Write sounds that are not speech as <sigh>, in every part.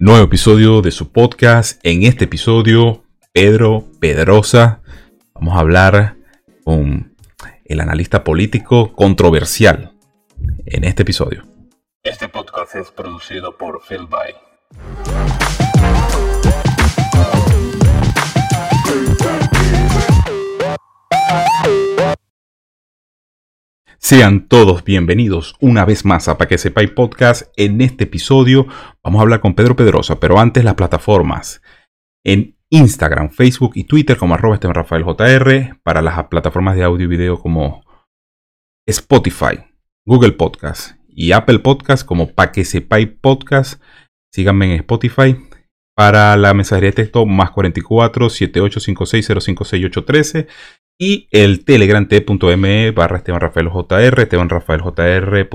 Nuevo episodio de su podcast. En este episodio, Pedro Pedrosa. Vamos a hablar con el analista político controversial en este episodio. Este podcast es producido por Phil By. Sean todos bienvenidos una vez más a Pa' que sepáis podcast. En este episodio vamos a hablar con Pedro Pedrosa, pero antes las plataformas. En Instagram, Facebook y Twitter como arroba Esteban Rafael JR, para las plataformas de audio y video como Spotify, Google Podcast y Apple Podcast como Pa' que sepáis podcast. Síganme en Spotify. Para la mensajería de texto más 44 7856 056 y el telegram t.me barra Esteban Rafael JR.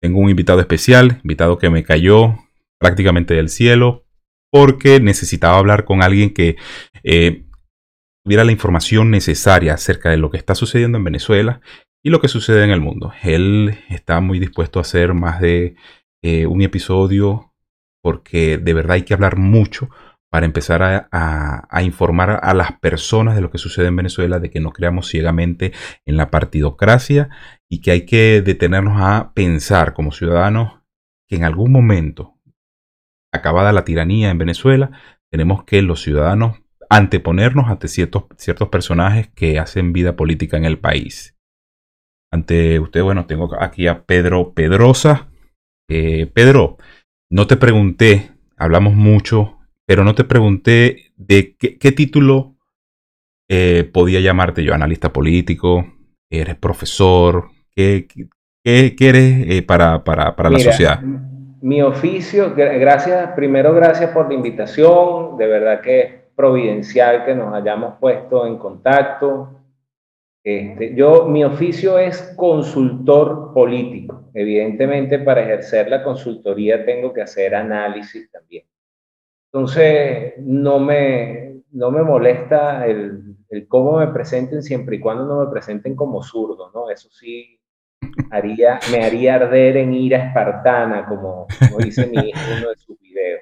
Tengo un invitado especial, invitado que me cayó prácticamente del cielo, porque necesitaba hablar con alguien que eh, tuviera la información necesaria acerca de lo que está sucediendo en Venezuela y lo que sucede en el mundo. Él está muy dispuesto a hacer más de eh, un episodio porque de verdad hay que hablar mucho para empezar a, informar a las personas de lo que sucede en Venezuela, de que no creamos ciegamente en la partidocracia y que hay que detenernos a pensar como ciudadanos que en algún momento, acabada la tiranía en Venezuela, tenemos que los ciudadanos anteponernos ante ciertos, personajes que hacen vida política en el país. Ante usted, bueno, tengo aquí a Pedro Pedrosa. Eh, Pedro, no te pregunté, hablamos mucho pero no te pregunté de qué, título eh, podía llamarte yo, analista político, eres profesor, qué, qué, eres eh, para, para, para la sociedad. Mi oficio, gracias, primero gracias por la invitación, de verdad que es providencial que nos hayamos puesto en contacto. Este, yo, mi oficio es consultor político. Evidentemente, para ejercer la consultoría tengo que hacer análisis. Entonces, no me, no me molesta el, el, cómo me presenten siempre y cuando no me presenten como zurdo, ¿no? Eso sí haría, me haría arder en ira espartana, como, dice mi hijo en uno de sus videos.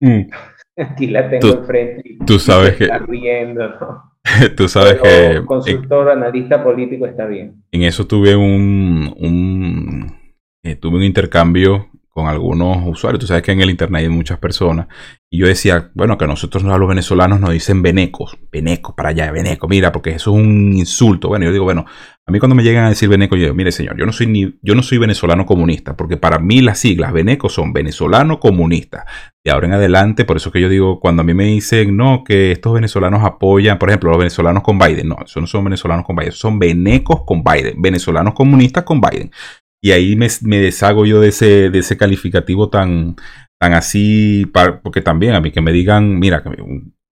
Mm. Aquí la tengo enfrente y tú sabes que está riendo, ¿no? <laughs> Tú sabes que... Consultor, analista político está bien. En eso tuve un, un eh, tuve un intercambio con algunos usuarios. Tú sabes que en el internet hay muchas personas. Y yo decía, bueno, que a nosotros a los venezolanos nos dicen venecos, venecos para allá, veneco, mira, porque eso es un insulto. Bueno, yo digo, bueno, a mí cuando me llegan a decir veneco, yo digo, mire señor, yo no soy ni, yo no soy venezolano comunista, porque para mí las siglas venecos son venezolano comunista. De ahora en adelante, por eso que yo digo, cuando a mí me dicen, no, que estos venezolanos apoyan, por ejemplo, los venezolanos con Biden, no, eso no son venezolanos con Biden, son venecos con Biden, venezolanos comunistas con Biden. Y ahí me, deshago yo de ese, de ese calificativo tan, tan así, porque también a mí que me digan, mira,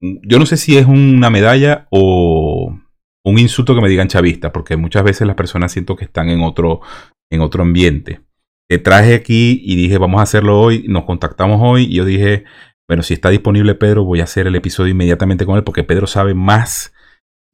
yo no sé si es una medalla o un insulto que me digan chavista, porque muchas veces las personas siento que están en otro, en otro ambiente. Te traje aquí y dije, vamos a hacerlo hoy, nos contactamos hoy y yo dije, bueno, si está disponible Pedro, voy a hacer el episodio inmediatamente con él, porque Pedro sabe más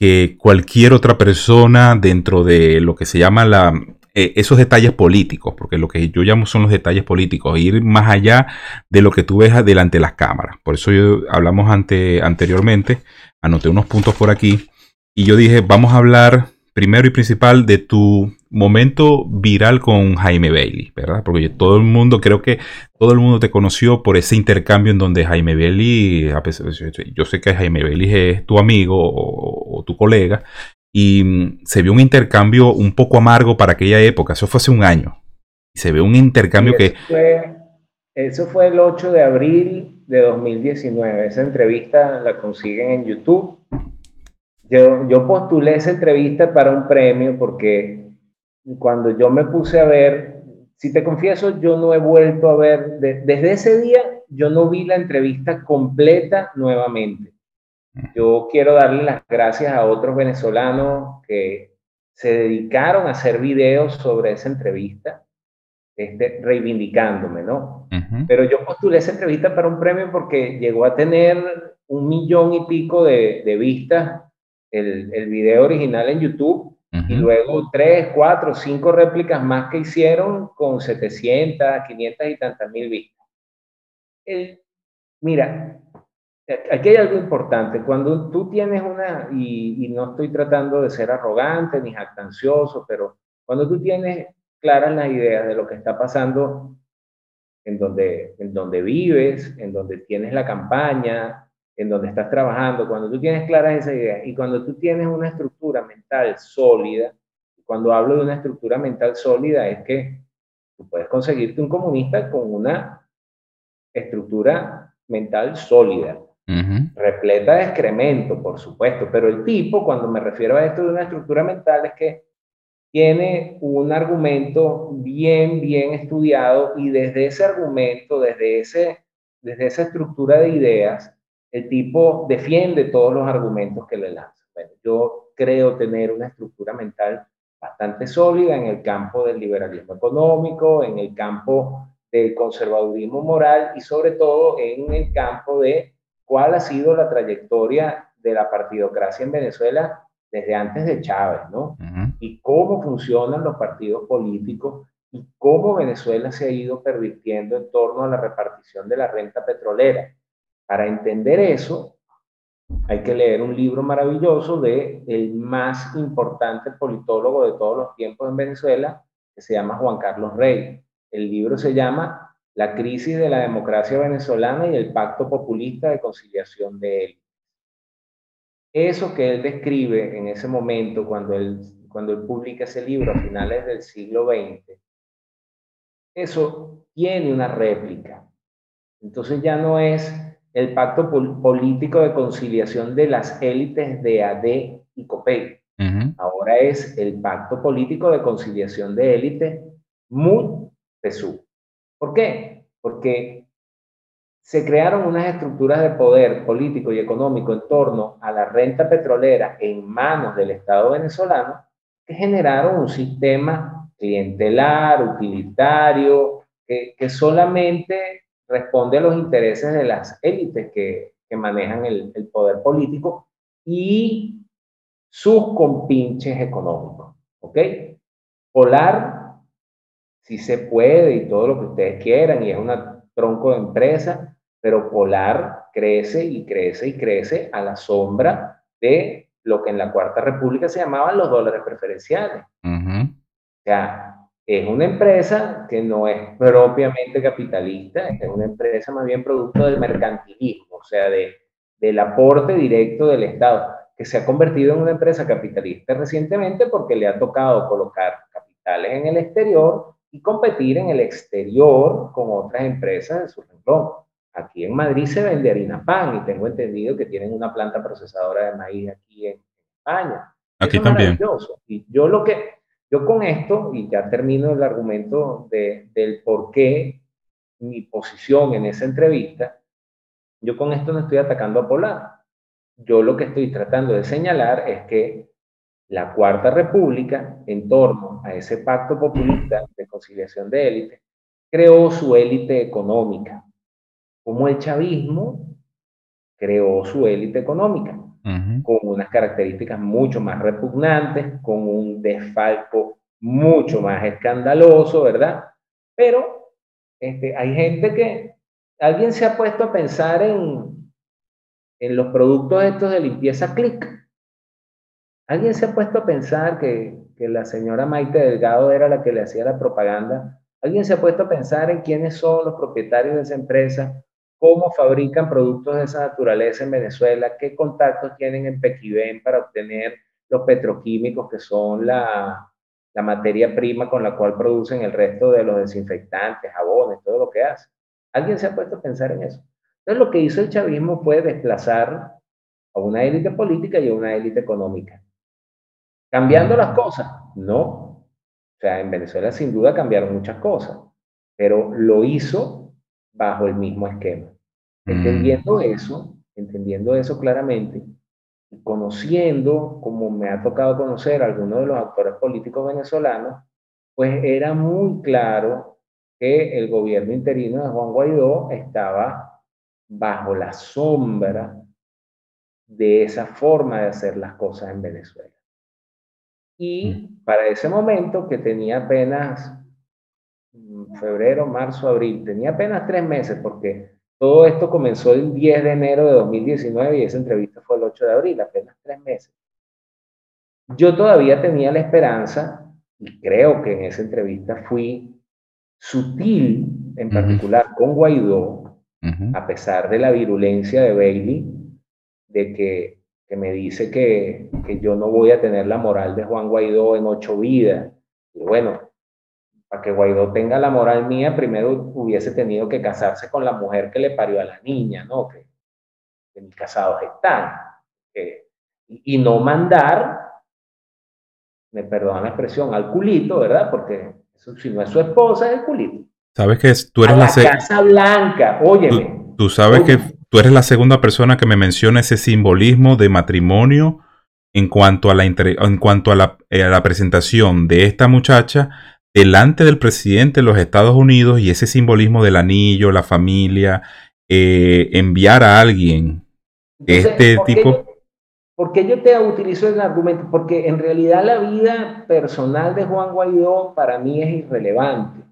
que cualquier otra persona dentro de lo que se llama la, eh, esos detalles políticos, porque lo que yo llamo son los detalles políticos, ir más allá de lo que tú ves delante de las cámaras. Por eso yo hablamos ante, anteriormente, anoté unos puntos por aquí y yo dije, vamos a hablar primero y principal de tu momento viral con Jaime Bailey, ¿verdad? Porque todo el mundo, creo que todo el mundo te conoció por ese intercambio en donde Jaime Bailey, yo sé que Jaime Bailey es tu amigo o tu colega, y mm, se vio un intercambio un poco amargo para aquella época, eso fue hace un año. Y se ve un intercambio que... Fue, eso fue el 8 de abril de 2019, esa entrevista la consiguen en YouTube. Yo, yo postulé esa entrevista para un premio porque cuando yo me puse a ver, si te confieso, yo no he vuelto a ver, desde ese día yo no vi la entrevista completa nuevamente. Yo quiero darle las gracias a otros venezolanos que se dedicaron a hacer videos sobre esa entrevista, este, reivindicándome, ¿no? Pero yo postulé esa entrevista para un premio porque llegó a tener un millón y pico de, vistas el, el, video original en YouTube y luego tres, cuatro, cinco réplicas más que hicieron con 700, 500 y tantas mil vistas. El, mira, aquí hay algo importante. Cuando tú tienes una, y, y, no estoy tratando de ser arrogante ni jactancioso, pero cuando tú tienes claras las ideas de lo que está pasando en donde, en donde vives, en donde tienes la campaña, en donde estás trabajando, cuando tú tienes claras esas ideas y cuando tú tienes una estructura mental sólida, cuando hablo de una estructura mental sólida es que tú puedes conseguirte un comunista con una estructura mental sólida, repleta de excremento, por supuesto, pero el tipo, cuando me refiero a esto de una estructura mental, es que tiene un argumento bien, bien estudiado y desde ese argumento, desde, ese, desde esa estructura de ideas, el tipo defiende todos los argumentos que le lanza. Bueno, yo creo tener una estructura mental bastante sólida en el campo del liberalismo económico, en el campo del conservadurismo moral y sobre todo en el campo de cuál ha sido la trayectoria de la partidocracia en Venezuela desde antes de Chávez, ¿no? Y cómo funcionan los partidos políticos y cómo Venezuela se ha ido pervirtiendo en torno a la repartición de la renta petrolera. Para entender eso, hay que leer un libro maravilloso de el más importante politólogo de todos los tiempos en Venezuela, que se llama Juan Carlos Rey. El libro se llama La crisis de la democracia venezolana y el pacto populista de conciliación de él. Eso que él describe en ese momento, cuando él, cuando él publica ese libro a finales del siglo XX, eso tiene una réplica. Entonces ya no es el pacto político de conciliación de las élites de AD y COPEI. Ahora es el pacto político de conciliación de élites MUD-PSU. ¿Por qué? Porque se crearon unas estructuras de poder político y económico en torno a la renta petrolera en manos del Estado venezolano que generaron un sistema clientelar, utilitario, que, que solamente responde a los intereses de las élites que, que manejan el, el, poder político y sus compinches económicos. ¿Ok? Polar, si se puede y todo lo que ustedes quieran, y es un tronco de empresa, pero Polar crece y crece y crece a la sombra de lo que en la Cuarta República se llamaban los dólares preferenciales. O sea, es una empresa que no es propiamente capitalista, es una empresa más bien producto del mercantilismo, o sea, de, del aporte directo del Estado, que se ha convertido en una empresa capitalista recientemente porque le ha tocado colocar capitales en el exterior y competir en el exterior con otras empresas de su renglón. Aquí en Madrid se vende harina pan y tengo entendido que tienen una planta procesadora de maíz aquí en España. Aquí también. Y yo lo que, yo con esto, y ya termino el argumento de, del por qué mi posición en esa entrevista, yo con esto no estoy atacando a Polar. Yo lo que estoy tratando de señalar es que la Cuarta República, en torno a ese pacto populista de conciliación de élite, creó su élite económica como el chavismo creó su élite económica, con unas características mucho más repugnantes, con un desfalco mucho más escandaloso, ¿verdad? Pero este, hay gente que, alguien se ha puesto a pensar en, en los productos estos de limpieza click. Alguien se ha puesto a pensar que, la señora Maite Delgado era la que le hacía la propaganda. Alguien se ha puesto a pensar en quiénes son los propietarios de esa empresa cómo fabrican productos de esa naturaleza en Venezuela, qué contactos tienen en Pequibén para obtener los petroquímicos que son la, la materia prima con la cual producen el resto de los desinfectantes, jabones, todo lo que hacen. ¿Alguien se ha puesto a pensar en eso? Entonces lo que hizo el chavismo fue desplazar a una élite política y a una élite económica. ¿Cambiando las cosas? No. O sea, en Venezuela sin duda cambiaron muchas cosas, pero lo hizo bajo el mismo esquema. Mm. Entendiendo eso, entendiendo eso claramente, y conociendo, como me ha tocado conocer a algunos de los actores políticos venezolanos, pues era muy claro que el gobierno interino de Juan Guaidó estaba bajo la sombra de esa forma de hacer las cosas en Venezuela. Y mm. para ese momento, que tenía apenas febrero, marzo, abril. Tenía apenas tres meses porque todo esto comenzó el 10 de enero de 2019 y esa entrevista fue el 8 de abril, apenas tres meses. Yo todavía tenía la esperanza, y creo que en esa entrevista fui sutil, en particular con Guaidó, a pesar de la virulencia de Bailey, de que, que me dice que, que, yo no voy a tener la moral de Juan Guaidó en ocho vidas. Y bueno, para que Guaidó tenga la moral mía, primero hubiese tenido que casarse con la mujer que le parió a la niña, ¿no? Que, que mis casados están. y, no mandar, me perdonan la expresión, al culito, ¿verdad? Porque si no es su esposa, es el culito. Sabes que tú eres la, Casa Blanca, óyeme. Tú, sabes que tú eres la segunda persona que me menciona ese simbolismo de matrimonio en cuanto a la, en cuanto a la, eh, a la presentación de esta muchacha delante del presidente de los Estados Unidos y ese simbolismo del anillo, la familia, eh, enviar a alguien de este tipo. porque yo te utilizo el argumento? Porque en realidad la vida personal de Juan Guaidó para mí es irrelevante.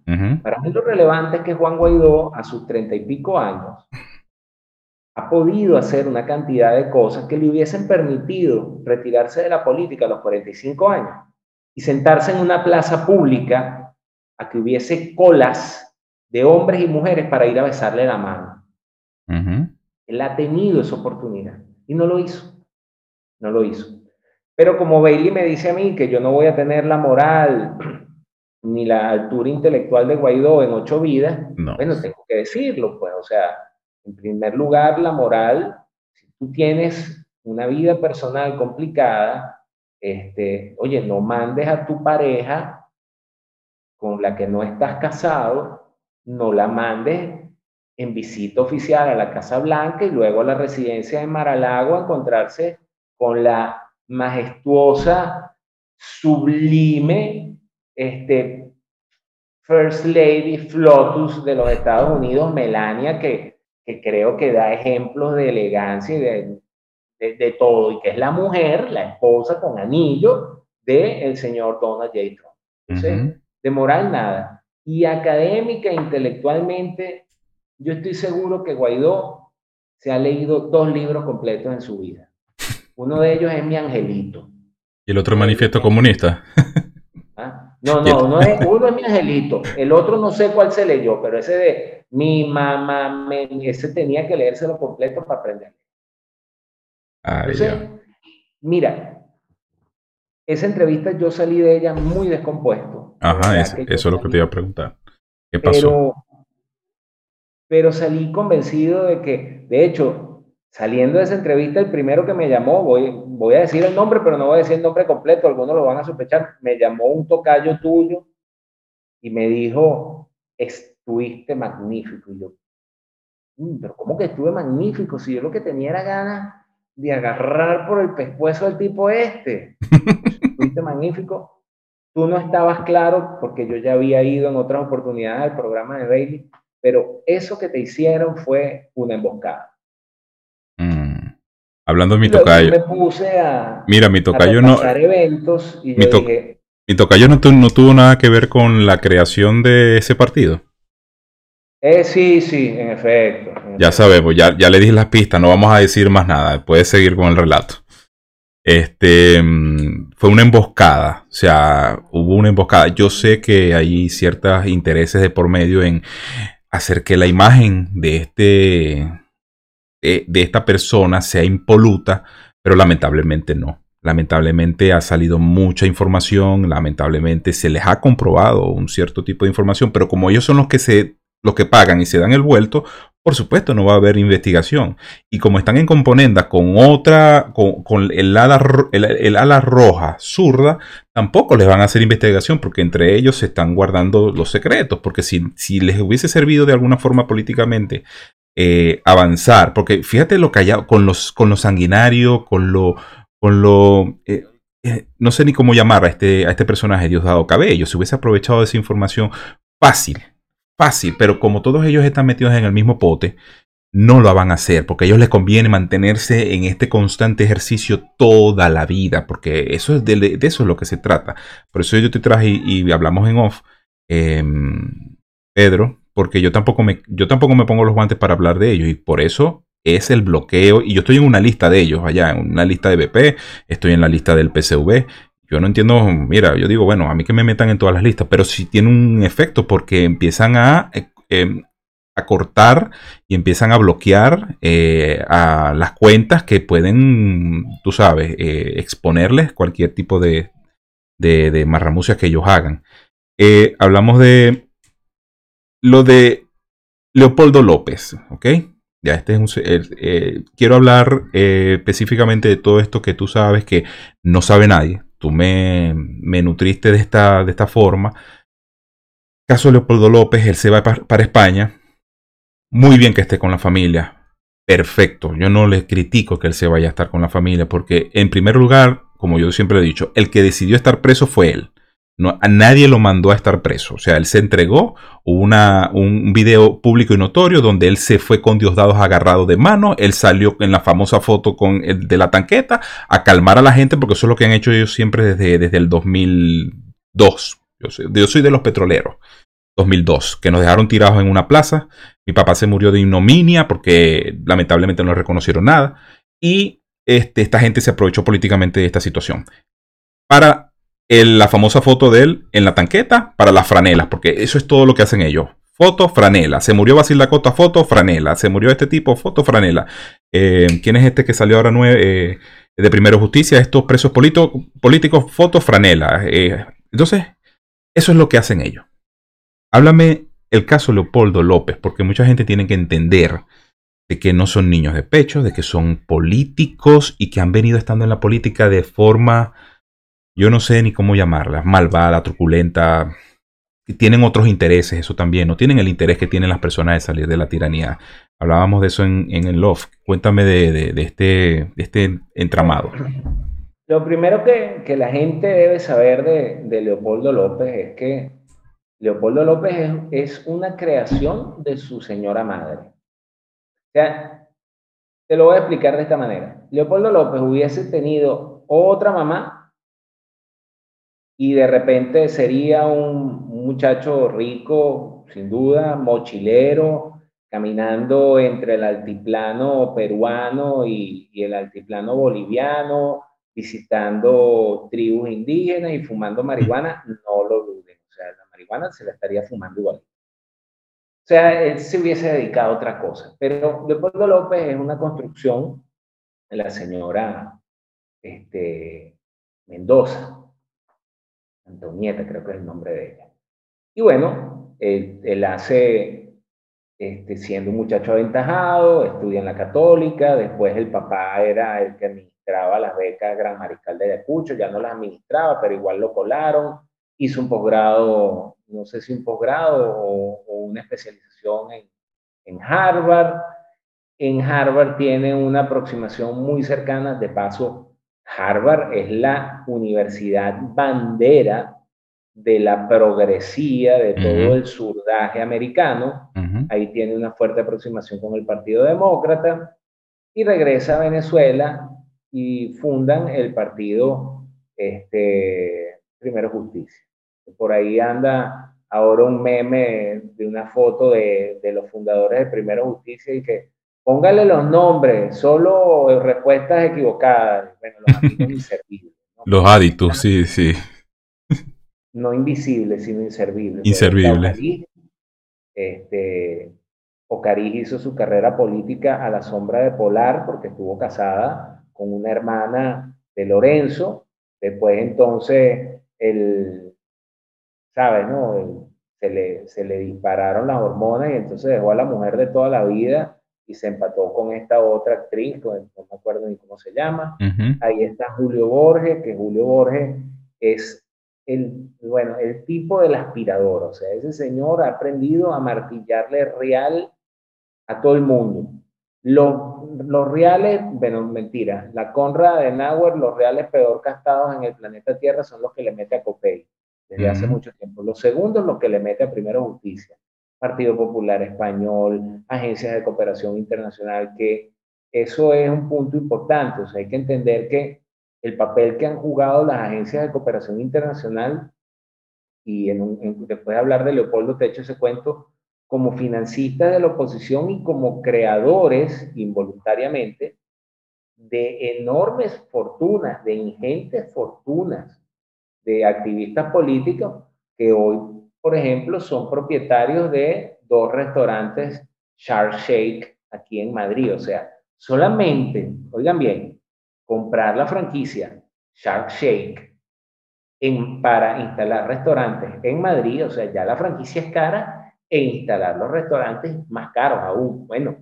Para mí lo relevante es que Juan Guaidó a sus treinta y pico años ha podido hacer una cantidad de cosas que le hubiesen permitido retirarse de la política a los 45 años y sentarse en una plaza pública a que hubiese colas de hombres y mujeres para ir a besarle la mano. Él ha tenido esa oportunidad y no lo hizo. No lo hizo. Pero como Bailey me dice a mí que yo no voy a tener la moral <clears throat> ni la altura intelectual de Guaidó en ocho vidas, bueno, tengo que decirlo, pues, o sea, en primer lugar, la moral, si tú tienes una vida personal complicada, este, oye, no mandes a tu pareja con la que no estás casado, no la mandes en visita oficial a la Casa Blanca y luego a la residencia de Maralago a encontrarse con la majestuosa, sublime, este, First Lady Flotus de los Estados Unidos, Melania, que, que creo que da ejemplos de elegancia y de de, todo, y que es la mujer, la esposa con anillo del el señor Donald J. Trump. Entonces, de moral nada. Y académica, intelectualmente, yo estoy seguro que Guaidó se ha leído dos libros completos en su vida. Uno de ellos es Mi Angelito. ¿Y el otro Manifiesto Comunista? <laughs> ¿Ah? No, no, uno <laughs> es, uno es Mi Angelito. El otro no sé cuál se leyó, pero ese de Mi Mamá, me, ese tenía que leérselo completo para aprender. Mira, esa entrevista yo salí de ella muy descompuesto. Ajá, eso es lo que te iba a preguntar. ¿Qué pasó? Pero, salí convencido de que, de hecho, saliendo de esa entrevista, el primero que me llamó, voy, a decir el nombre, pero no voy a decir el nombre completo, algunos lo van a sospechar, me llamó un tocayo tuyo y me dijo, estuviste magnífico. Y yo, mm, pero ¿cómo que estuve magnífico? Si yo lo que tenía era ganas de agarrar por el pescuezo del tipo este. Fuiste magnífico. Tú no estabas claro, porque yo ya había ido en otras oportunidades al programa de Bailey, pero eso que te hicieron fue una emboscada. Hablando de mi tocayo. Me puse a. Mira, mi tocayo no. eventos y mi, mi tocayo no, no tuvo nada que ver con la creación de ese partido. Eh, sí, sí, en efecto. ya sabemos, ya, ya le dije las pistas, no vamos a decir más nada, puedes seguir con el relato. Este mm, fue una emboscada, o sea, hubo una emboscada. Yo sé que hay ciertos intereses de por medio en hacer que la imagen de este de, de esta persona sea impoluta, pero lamentablemente no. Lamentablemente ha salido mucha información, lamentablemente se les ha comprobado un cierto tipo de información, pero como ellos son los que se los que pagan y se dan el vuelto, por supuesto no va a haber investigación. Y como están en componenda con otra, con, el, ala, el, roja zurda, tampoco les van a hacer investigación porque entre ellos se están guardando los secretos. Porque si, si les hubiese servido de alguna forma políticamente eh, avanzar, porque fíjate lo callado, con los, con lo sanguinario, con lo, con lo eh, eh, no sé ni cómo llamar a este, a este personaje Diosdado Cabello, se hubiese aprovechado esa información fácil, fácil, pero como todos ellos están metidos en el mismo pote, no lo van a hacer, porque a ellos les conviene mantenerse en este constante ejercicio toda la vida, porque eso es de, eso es lo que se trata. Por eso yo te traje y, hablamos en off, em, Pedro, porque yo tampoco me, yo tampoco me pongo los guantes para hablar de ellos y por eso es el bloqueo y yo estoy en una lista de ellos allá, en una lista de BP, estoy en la lista del PCV. Yo no entiendo, mira, yo digo, bueno, a mí que me metan en todas las listas, pero sí tiene un efecto porque empiezan a, eh, em, a cortar y empiezan a bloquear eh, a las cuentas que pueden, tú sabes, eh, exponerles cualquier tipo de, de, de marramucias que ellos hagan. hablamos de lo de Leopoldo López, ¿ok? Ya este es un, eh, quiero hablar eh, específicamente de todo esto que tú sabes que no sabe nadie. Tú me, me nutriste de esta, de esta forma. Caso Leopoldo López, él se va para, para España. Muy bien que esté con la familia. Perfecto. Yo no le critico que él se vaya a estar con la familia porque en primer lugar, como yo siempre he dicho, el que decidió estar preso fue él. No, a nadie lo mandó a estar preso. O sea, él se entregó. una, un video público y notorio donde él se fue con Diosdados agarrado de mano. Él salió en la famosa foto con el de la tanqueta a calmar a la gente, porque eso es lo que han hecho ellos siempre desde, desde el 2002. Yo soy, yo soy de los petroleros. 2002, que nos dejaron tirados en una plaza. Mi papá se murió de ignominia porque lamentablemente no reconocieron nada. Y este, esta gente se aprovechó políticamente de esta situación. Para la famosa foto de él en la tanqueta para las franelas, porque eso es todo lo que hacen ellos. Foto, franela. Se murió Basil Dakota, foto, franela. Se murió este tipo, foto, franela. Eh, ¿Quién es este que salió ahora nueve, eh, de Primero Justicia? Estos presos políticos, foto, franela. Eh, entonces, eso es lo que hacen ellos. Háblame el caso Leopoldo López, porque mucha gente tiene que entender de que no son niños de pecho, de que son políticos y que han venido estando en la política de forma yo no sé ni cómo llamarla, malvada, truculenta, tienen otros intereses, eso también, no tienen el interés que tienen las personas de salir de la tiranía. Hablábamos de eso en, el Loft. Cuéntame de, este, este entramado. Lo primero que, la gente debe saber de, Leopoldo López es que Leopoldo López es, es, una creación de su señora madre. O sea, te lo voy a explicar de esta manera. Leopoldo López hubiese tenido otra mamá y de repente sería un, muchacho rico, sin duda, mochilero, caminando entre el altiplano peruano y, el altiplano boliviano, visitando tribus indígenas y fumando marihuana, no lo duden. O sea, la marihuana se la estaría fumando igual. O sea, él se hubiese dedicado a otra cosa. Pero Leopoldo López es una construcción de la señora este, Mendoza. Antonieta creo que es el nombre de ella. Y bueno, él, hace, este, siendo un muchacho aventajado, estudia en la católica, después el papá era el que administraba las becas Gran Mariscal de Ayacucho, ya no las administraba, pero igual lo colaron, hizo un posgrado, no sé si un posgrado o, una especialización en, en Harvard. En Harvard tiene una aproximación muy cercana, de paso, Harvard es la universidad bandera de la progresía de todo el surdaje americano. Ahí tiene una fuerte aproximación con el Partido Demócrata y regresa a Venezuela y fundan el partido este, Primero Justicia. Por ahí anda ahora un meme de una foto de, de los fundadores de Primero Justicia y que Póngale los nombres, solo respuestas equivocadas. Bueno, los amigos inservibles. Los adictos, sí, sí. No invisibles, sino inservibles. Inservibles. Este, Ocariz hizo su carrera política a la sombra de Polar porque estuvo casada con una hermana de Lorenzo. Después entonces, el, ¿sabes? No? se, le, se le dispararon las hormonas y entonces dejó a la mujer de toda la vida y se empató con esta otra actriz, no me acuerdo ni cómo se llama. Ahí está Julio Borges, que Julio Borges es el, bueno, el tipo del aspirador, o sea, ese señor ha aprendido a martillarle real a todo el mundo. Los, los reales, bueno, mentira, la Conrad de Nauer, los reales peor castados en el planeta Tierra son los que le mete a Copey desde hace mucho tiempo. Los segundos, los que le mete a Primero Justicia. Partido Popular Español, agencias de cooperación internacional, que eso es un punto importante. O sea, hay que entender que el papel que han jugado las agencias de cooperación internacional, y en después de hablar de Leopoldo te echo ese cuento, como financistas de la oposición y como creadores involuntariamente de enormes fortunas, de ingentes fortunas de activistas políticos que hoy, por ejemplo, son propietarios de dos restaurantes Shark Shake aquí en Madrid. O sea, solamente, oigan bien, comprar la franquicia Shark Shake en, para instalar restaurantes en Madrid, o sea, ya la franquicia es cara, e instalar los restaurantes más caros aún. Bueno,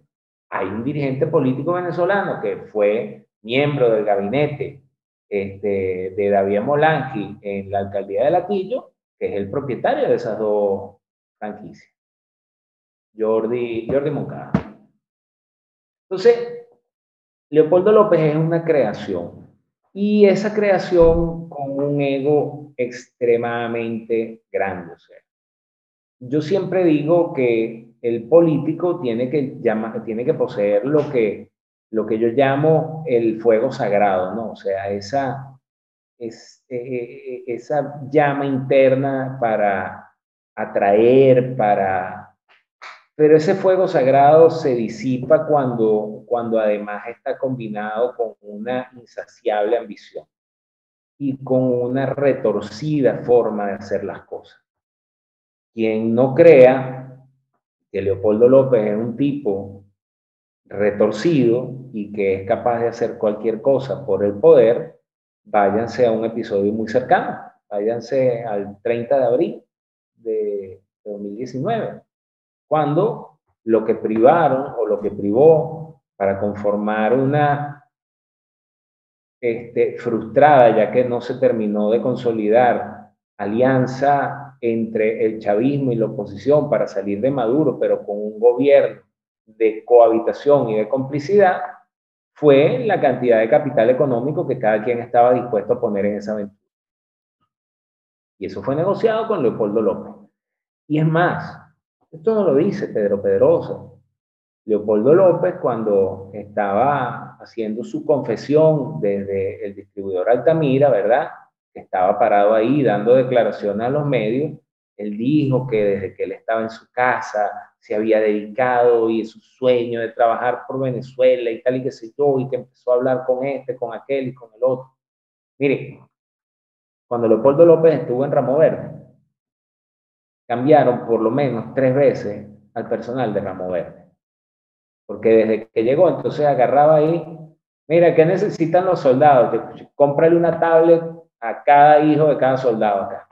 hay un dirigente político venezolano que fue miembro del gabinete este, de David Molanqui en la alcaldía de Latillo, que es el propietario de esas dos franquicias. Jordi, Jordi Moncada. Entonces, Leopoldo López es una creación y esa creación con un ego extremadamente grande. Yo siempre digo que el político tiene que, llama, tiene que poseer lo que, lo que yo llamo el fuego sagrado, ¿no? O sea, esa, es, eh, eh, esa llama interna para atraer, para... Pero ese fuego sagrado se disipa cuando, cuando además está combinado con una insaciable ambición y con una retorcida forma de hacer las cosas. Quien no crea que Leopoldo López es un tipo retorcido y que es capaz de hacer cualquier cosa por el poder, váyanse a un episodio muy cercano, váyanse al 30 de abril de 2019, cuando lo que privaron o lo que privó para conformar una este, frustrada, ya que no se terminó de consolidar alianza entre el chavismo y la oposición para salir de Maduro, pero con un gobierno de cohabitación y de complicidad fue la cantidad de capital económico que cada quien estaba dispuesto a poner en esa aventura. Y eso fue negociado con Leopoldo López. Y es más, esto no lo dice Pedro Pedrosa. Leopoldo López, cuando estaba haciendo su confesión desde el distribuidor Altamira, ¿verdad? Estaba parado ahí dando declaraciones a los medios, él dijo que desde que él estaba en su casa se había dedicado y su sueño de trabajar por Venezuela y tal y que se yo, y que empezó a hablar con este, con aquel y con el otro. Mire, cuando Leopoldo López estuvo en Ramo Verde, cambiaron por lo menos tres veces al personal de Ramo Verde. Porque desde que llegó, entonces agarraba ahí, mira, ¿qué necesitan los soldados? Cómprale una tablet a cada hijo de cada soldado acá.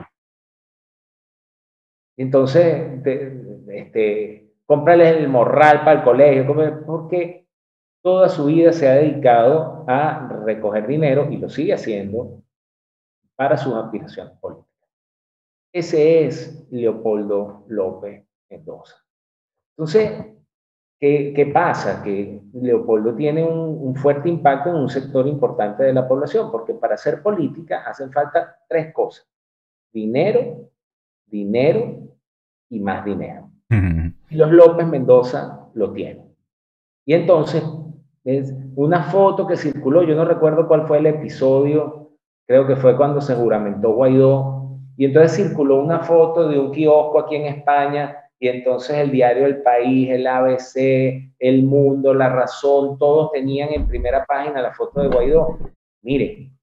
Entonces, este, cómprales el morral para el colegio, porque toda su vida se ha dedicado a recoger dinero y lo sigue haciendo para sus aspiraciones políticas. Ese es Leopoldo López Mendoza. Entonces, ¿qué, ¿qué, pasa? Que Leopoldo tiene un, un, fuerte impacto en un sector importante de la población, porque para hacer política hacen falta tres cosas. Dinero, dinero y más dinero. Y los López Mendoza lo tienen. Y entonces, es una foto que circuló, yo no recuerdo cuál fue el episodio, creo que fue cuando se juramentó Guaidó, y entonces circuló una foto de un kiosco aquí en España, y entonces el diario El País, el ABC, El Mundo, La Razón, todos tenían en primera página la foto de Guaidó. Miren,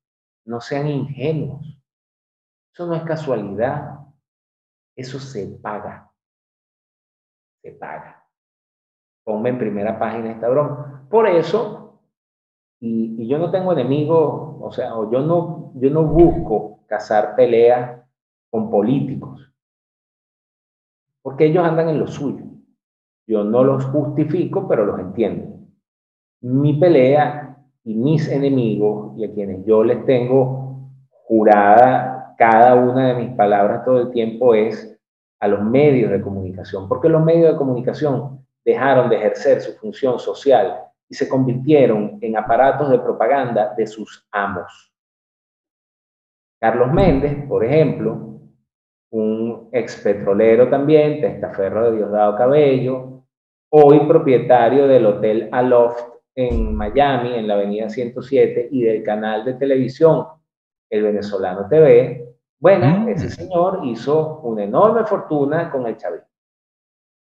no sean ingenuos. Eso no es casualidad. Eso se paga. Se paga. Ponme en primera página esta broma. Por eso, y, yo no tengo enemigos, o sea, o yo no, yo no busco cazar peleas con políticos, porque ellos andan en lo suyo. Yo no los justifico, pero los entiendo. Mi pelea y mis enemigos, y a quienes yo les tengo jurada cada una de mis palabras todo el tiempo es a los medios de comunicación, porque los medios de comunicación dejaron de ejercer su función social y se convirtieron en aparatos de propaganda de sus amos. Carlos Méndez, por ejemplo, un ex petrolero también, testaferro de Diosdado Cabello, hoy propietario del Hotel Aloft en Miami, en la Avenida 107, y del canal de televisión El Venezolano TV, bueno, mm. ese señor hizo una enorme fortuna con el chavismo.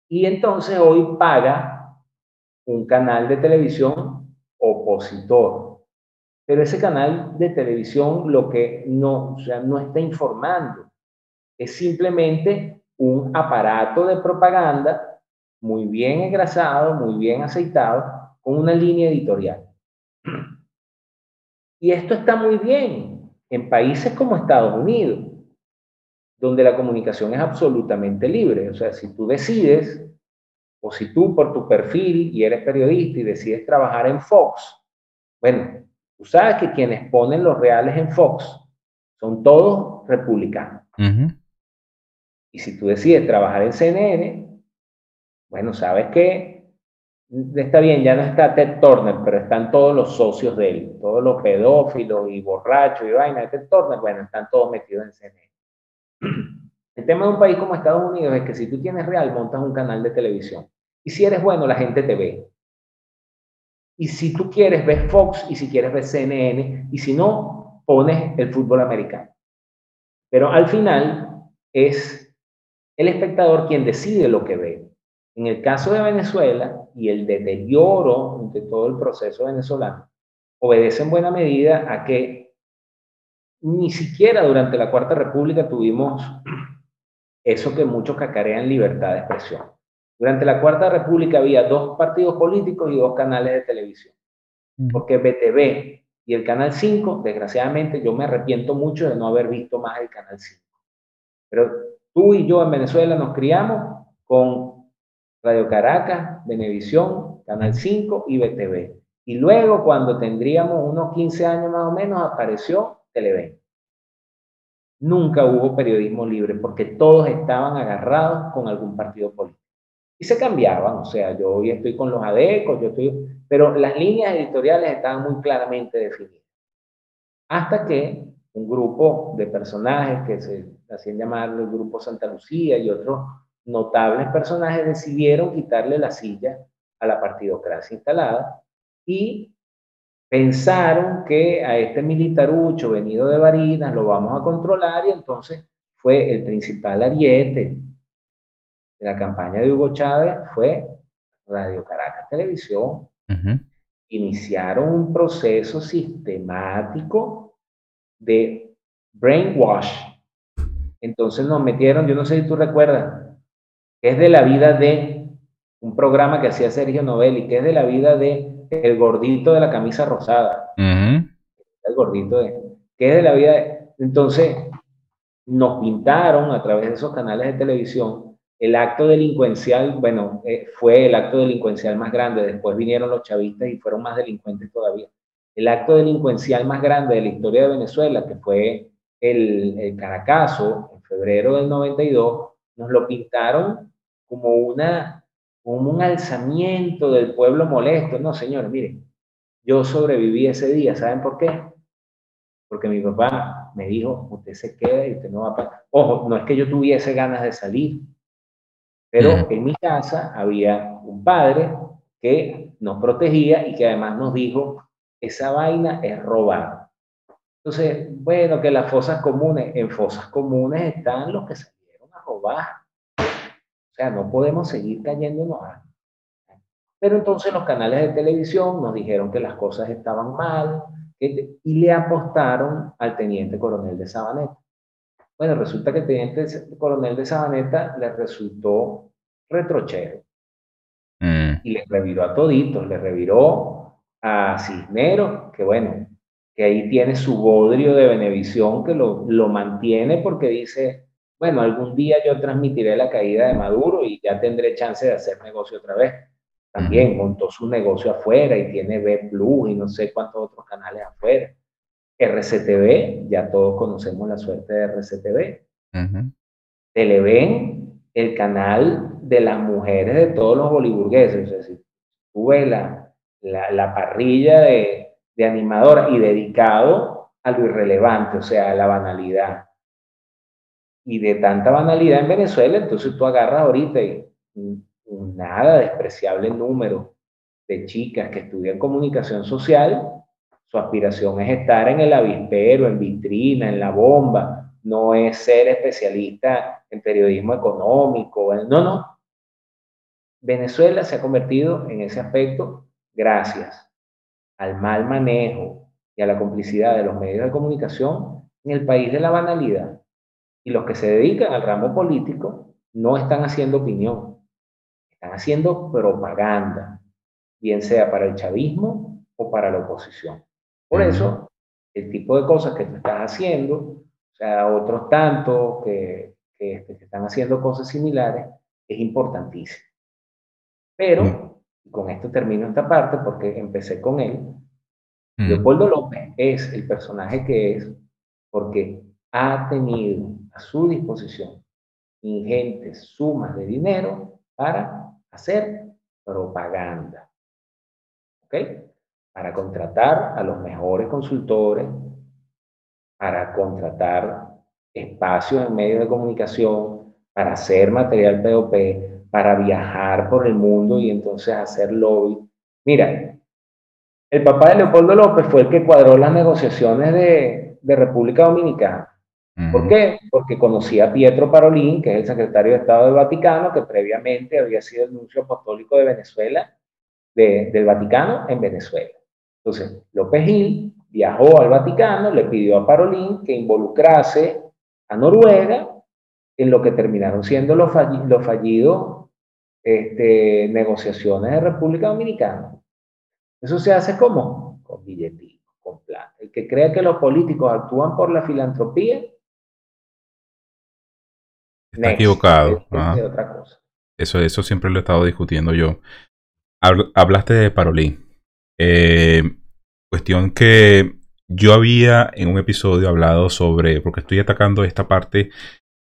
Y entonces hoy paga un canal de televisión opositor. Pero ese canal de televisión lo que no, o sea, no está informando. Es simplemente un aparato de propaganda muy bien engrasado, muy bien aceitado, con una línea editorial. Y esto está muy bien en países como Estados Unidos, donde la comunicación es absolutamente libre. O sea, si tú decides, o si tú por tu perfil y eres periodista y decides trabajar en Fox, bueno, tú sabes que quienes ponen los reales en Fox son todos republicanos. Y si tú decides trabajar en CNN, bueno, sabes que está bien, ya no está Ted Turner, pero están todos los socios de él, todos los pedófilos y borrachos y vaina Ted Turner, bueno, están todos metidos en CNN. El tema de un país como Estados Unidos es que si tú tienes real, montas un canal de televisión. Y si eres bueno, la gente te ve. Y si tú quieres, ves Fox, y si quieres, ves CNN, y si no, pones el fútbol americano. Pero al final es el espectador quien decide lo que ve. En el caso de Venezuela y el deterioro de todo el proceso venezolano, obedece en buena medida a que ni siquiera durante la Cuarta República tuvimos eso que muchos cacarean libertad de expresión. Durante la Cuarta República había dos partidos políticos y dos canales de televisión. Porque BTV y el Canal 5, desgraciadamente, yo me arrepiento mucho de no haber visto más el Canal 5. Pero tú y yo en Venezuela nos criamos con Radio Caracas, Venevisión, Canal 5 y BTV. Y luego, cuando tendríamos unos 15 años más o menos, apareció Televen. Nunca hubo periodismo libre porque todos estaban agarrados con algún partido político. Y se cambiaban, o sea, yo hoy estoy con los ADECOS, yo estoy, pero las líneas editoriales estaban muy claramente definidas. Hasta que un grupo de personajes que se hacían llamar el Grupo Santa Lucía y otros notables personajes decidieron quitarle la silla a la partidocracia instalada y pensaron que a este militarucho venido de Barinas lo vamos a controlar y entonces fue el principal ariete de la campaña de Hugo Chávez fue Radio Caracas Televisión. Iniciaron un proceso sistemático de brainwash. Entonces nos metieron, yo no sé si tú recuerdas, es de la vida de un programa que hacía Sergio Novelli, que es de la vida de el gordito de la camisa rosada. El gordito de, que es de la vida de, entonces nos pintaron a través de esos canales de televisión el acto delincuencial, bueno, eh, fue el acto delincuencial más grande, después vinieron los chavistas y fueron más delincuentes todavía. El acto delincuencial más grande de la historia de Venezuela, que fue el, el Caracazo, en febrero del 92, nos lo pintaron como, una, como un alzamiento del pueblo molesto. No, señor, miren, yo sobreviví ese día. ¿Saben por qué? Porque mi papá me dijo, usted se queda y usted no va a pasar. Ojo, no es que yo tuviese ganas de salir, pero en mi casa había un padre que nos protegía y que además nos dijo, esa vaina es robar. Entonces, bueno, que las fosas comunes, en fosas comunes están los que salieron a robar. O sea, no podemos seguir cayéndonos a... Pero entonces los canales de televisión nos dijeron que las cosas estaban mal y le apostaron al teniente coronel de Sabaneta. Bueno, resulta que el teniente coronel de Sabaneta le resultó retrochero. Mm. Y le reviró a toditos, le reviró a Cisneros, que bueno, que ahí tiene su bodrio de Benevisión que lo, lo mantiene porque dice, bueno, algún día yo transmitiré la caída de Maduro y ya tendré chance de hacer negocio otra vez. También montó su negocio afuera y tiene B Plus y no sé cuántos otros canales afuera. RCTV, ya todos conocemos la suerte de RCTV. Televen, el canal de las mujeres de todos los boliburgueses. O sea, si tú la, la, parrilla de, de animadora y dedicado a lo irrelevante, o sea, a la banalidad y de tanta banalidad en Venezuela, entonces tú agarras ahorita y un nada despreciable número de chicas que estudian comunicación social, su aspiración es estar en el avispero, en vitrina, en la bomba, no es ser especialista en periodismo económico, no, no. Venezuela se ha convertido en ese aspecto gracias al mal manejo y a la complicidad de los medios de comunicación en el país de la banalidad. Y los que se dedican al ramo político no están haciendo opinión, están haciendo propaganda, bien sea para el chavismo o para la oposición. Por eso, el tipo de cosas que tú estás haciendo, o sea, otros tantos que, que, están haciendo cosas similares, es importantísimo. Pero, con esto termino esta parte porque empecé con él, Leopoldo López es el personaje que es porque ha tenido a su disposición ingentes sumas de dinero para hacer propaganda. ¿Ok? Para contratar a los mejores consultores, para contratar espacios en medios de comunicación, para hacer material POP, para viajar por el mundo y entonces hacer lobby. Mira, el papá de Leopoldo López fue el que cuadró las negociaciones de, de República Dominicana. ¿Por qué? Porque conocía a Pietro Parolín, que es el secretario de Estado del Vaticano, que previamente había sido el nuncio apostólico de Venezuela, del Vaticano en Venezuela. Entonces, López Gil viajó al Vaticano, le pidió a Parolín que involucrase a Noruega en lo que terminaron siendo los, fallidos este, negociaciones de República Dominicana. Eso se hace como con billetitos, con plata. El que crea que los políticos actúan por la filantropía Está equivocado. Eso, eso siempre lo he estado discutiendo yo. Hablaste de Parolín. Eh, cuestión que yo había en un episodio hablado sobre, porque estoy atacando esta parte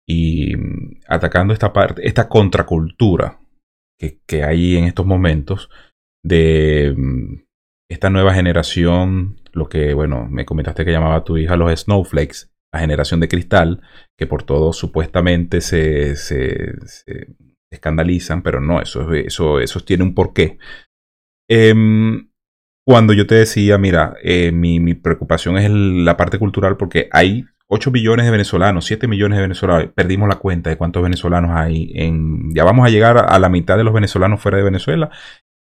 y mm, atacando esta parte, esta contracultura que, que hay en estos momentos de mm, esta nueva generación, lo que, bueno, me comentaste que llamaba tu hija los snowflakes, la generación de cristal, que por todo supuestamente se, escandalizan, pero no, eso, eso, eso tiene un porqué. Em, cuando yo te decía, mira, eh, mi, preocupación es la parte cultural porque hay 8 millones de venezolanos, 7 millones de venezolanos, perdimos la cuenta de cuántos venezolanos hay. Ya vamos a llegar a la mitad de los venezolanos fuera de Venezuela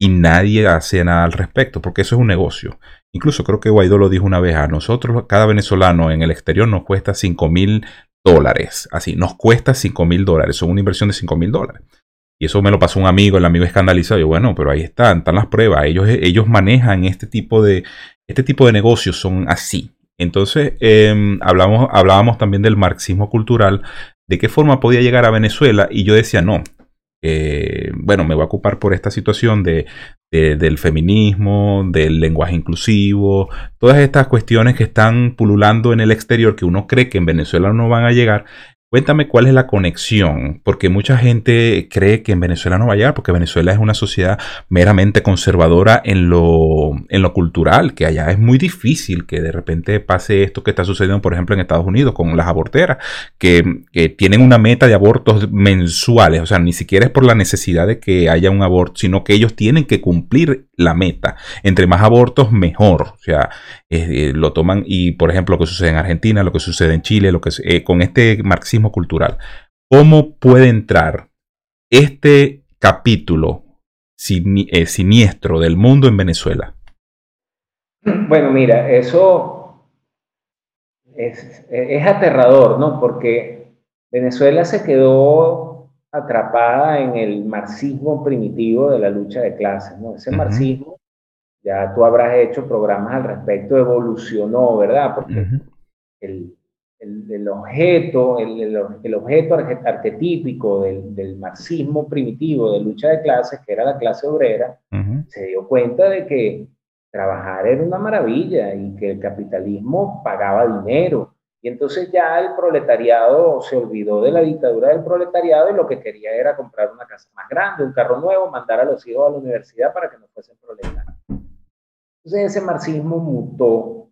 y nadie hace nada al respecto, porque eso es un negocio. Incluso creo que Guaidó lo dijo una vez, a nosotros cada venezolano en el exterior nos cuesta 5 mil dólares, así, nos cuesta 5 mil dólares, son una inversión de 5 mil dólares. Y eso me lo pasó un amigo, el amigo escandalizado, y bueno, pero ahí están, están las pruebas, ellos, ellos manejan este tipo de, este tipo de negocios, son así. Entonces, em, hablamos, hablábamos también del marxismo cultural, de qué forma podía llegar a Venezuela, y yo decía, no, eh, bueno, me voy a ocupar por esta situación de, del feminismo, del lenguaje inclusivo, todas estas cuestiones que están pululando en el exterior que uno cree que en Venezuela no van a llegar, Cuéntame cuál es la conexión, porque mucha gente cree que en Venezuela no va a llegar, porque Venezuela es una sociedad meramente conservadora en lo, en lo cultural, que allá es muy difícil que de repente pase esto que está sucediendo, por ejemplo, en Estados Unidos con las aborteras, que, que tienen una meta de abortos mensuales, o sea, ni siquiera es por la necesidad de que haya un aborto, sino que ellos tienen que cumplir la meta. Entre más abortos, mejor. O sea, eh, lo toman y, por ejemplo, lo que sucede en Argentina, lo que sucede en Chile, lo que eh, con este marxismo cultural. ¿Cómo puede entrar este capítulo eh, siniestro del mundo en Venezuela? Bueno, mira, eso es, es aterrador, ¿no? Porque Venezuela se quedó atrapada en el marxismo primitivo de la lucha de clases, ¿no? Ese marxismo, ya tú habrás hecho programas al respecto, evolucionó, ¿verdad? Porque el, el, objeto, el, el, objeto arquetípico del, del, marxismo primitivo de lucha de clases, que era la clase obrera, se dio cuenta de que trabajar era una maravilla y que el capitalismo pagaba dinero y entonces ya el proletariado se olvidó de la dictadura del proletariado y lo que quería era comprar una casa más grande, un carro nuevo, mandar a los hijos a la universidad para que no fuesen proletarios. Entonces ese marxismo mutó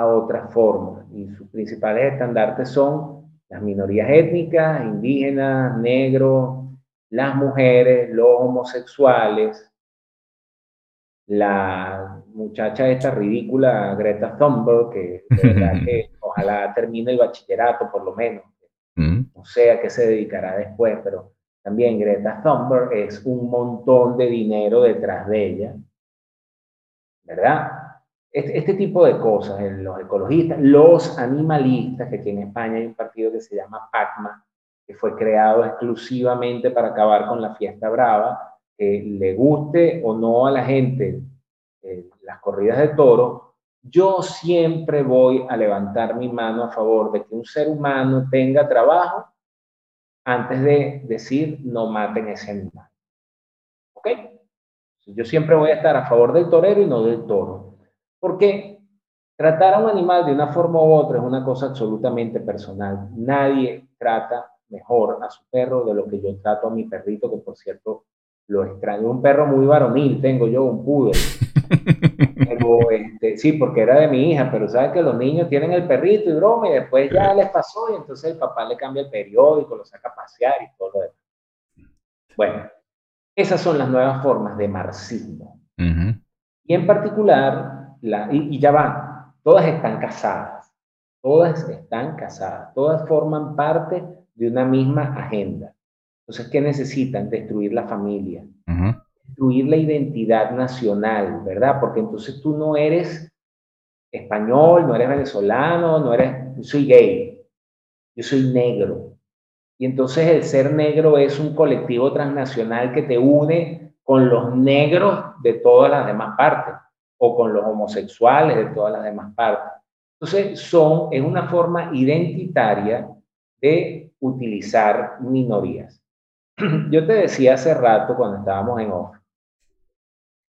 a otra forma y sus principales estandartes son las minorías étnicas, indígenas, negros, las mujeres, los homosexuales, la muchacha esta ridícula Greta Thunberg, que de <laughs> verdad que ojalá termine el bachillerato por lo menos. Mm. No sé a qué se dedicará después, pero también Greta Thunberg es un montón de dinero detrás de ella, ¿verdad? Este, este tipo de cosas, los ecologistas, los animalistas, que aquí en España hay un partido que se llama PACMA, que fue creado exclusivamente para acabar con la fiesta brava, que le guste o no a la gente eh, las corridas de toro, yo siempre voy a levantar mi mano a favor de que un ser humano tenga trabajo antes de decir no maten ese animal. ¿Ok? Yo siempre voy a estar a favor del torero y no del toro. Porque tratar a un animal de una forma u otra es una cosa absolutamente personal. Nadie trata mejor a su perro de lo que yo trato a mi perrito, que por cierto lo extraño. Un perro muy varonil, tengo yo un poodle. <laughs> Este, sí, porque era de mi hija, pero sabes que los niños tienen el perrito y broma y después ya les pasó y entonces el papá le cambia el periódico, lo saca a pasear y todo lo demás. Bueno, esas son las nuevas formas de marxismo. Y en particular, la, y, ya van, todas están casadas, todas están casadas, todas forman parte de una misma agenda. Entonces, ¿qué necesitan? Destruir la familia, destruir la identidad nacional, ¿verdad? Porque entonces tú no eres español, no eres venezolano, no eres, yo soy gay, yo soy negro. Y entonces el ser negro es un colectivo transnacional que te une con los negros de todas las demás partes o con los homosexuales de todas las demás partes. Entonces son, es una forma identitaria de utilizar minorías. <clears throat> Yo te decía hace rato cuando estábamos en off,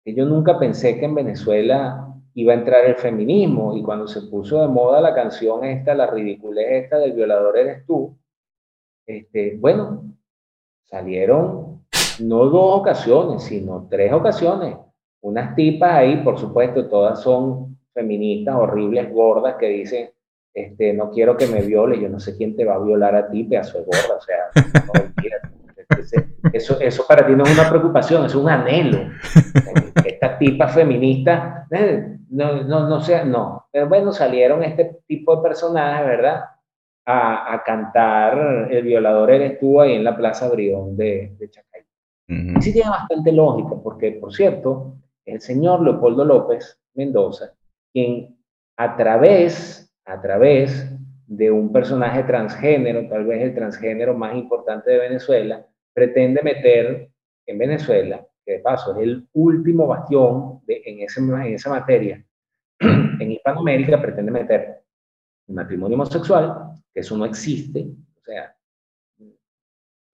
que yo nunca pensé que en Venezuela iba a entrar el feminismo y cuando se puso de moda la canción esta, la ridiculez esta del violador eres tú, este, bueno, salieron no dos ocasiones, sino tres ocasiones. Unas tipas ahí, por supuesto, todas son feministas horribles, gordas, que dicen, este, no quiero que me viole, yo no sé quién te va a violar a ti, pedazo de gorda, o sea, eso, eso para ti no es una preocupación, es un anhelo. Esta tipa feminista, eh, no, no, no sé, no. Pero bueno, salieron este tipo de personajes, ¿verdad? A, a, cantar El violador eres tú ahí en la Plaza Brión de, de Chacay. Y sí tiene bastante lógica, porque, por cierto, el señor Leopoldo López Mendoza, quien a través, a través de un personaje transgénero, tal vez el transgénero más importante de Venezuela, pretende meter en Venezuela, que de paso es el último bastión en, ese, en esa materia, <clears throat> en Hispanoamérica pretende meter el matrimonio homosexual, que eso no existe, o sea,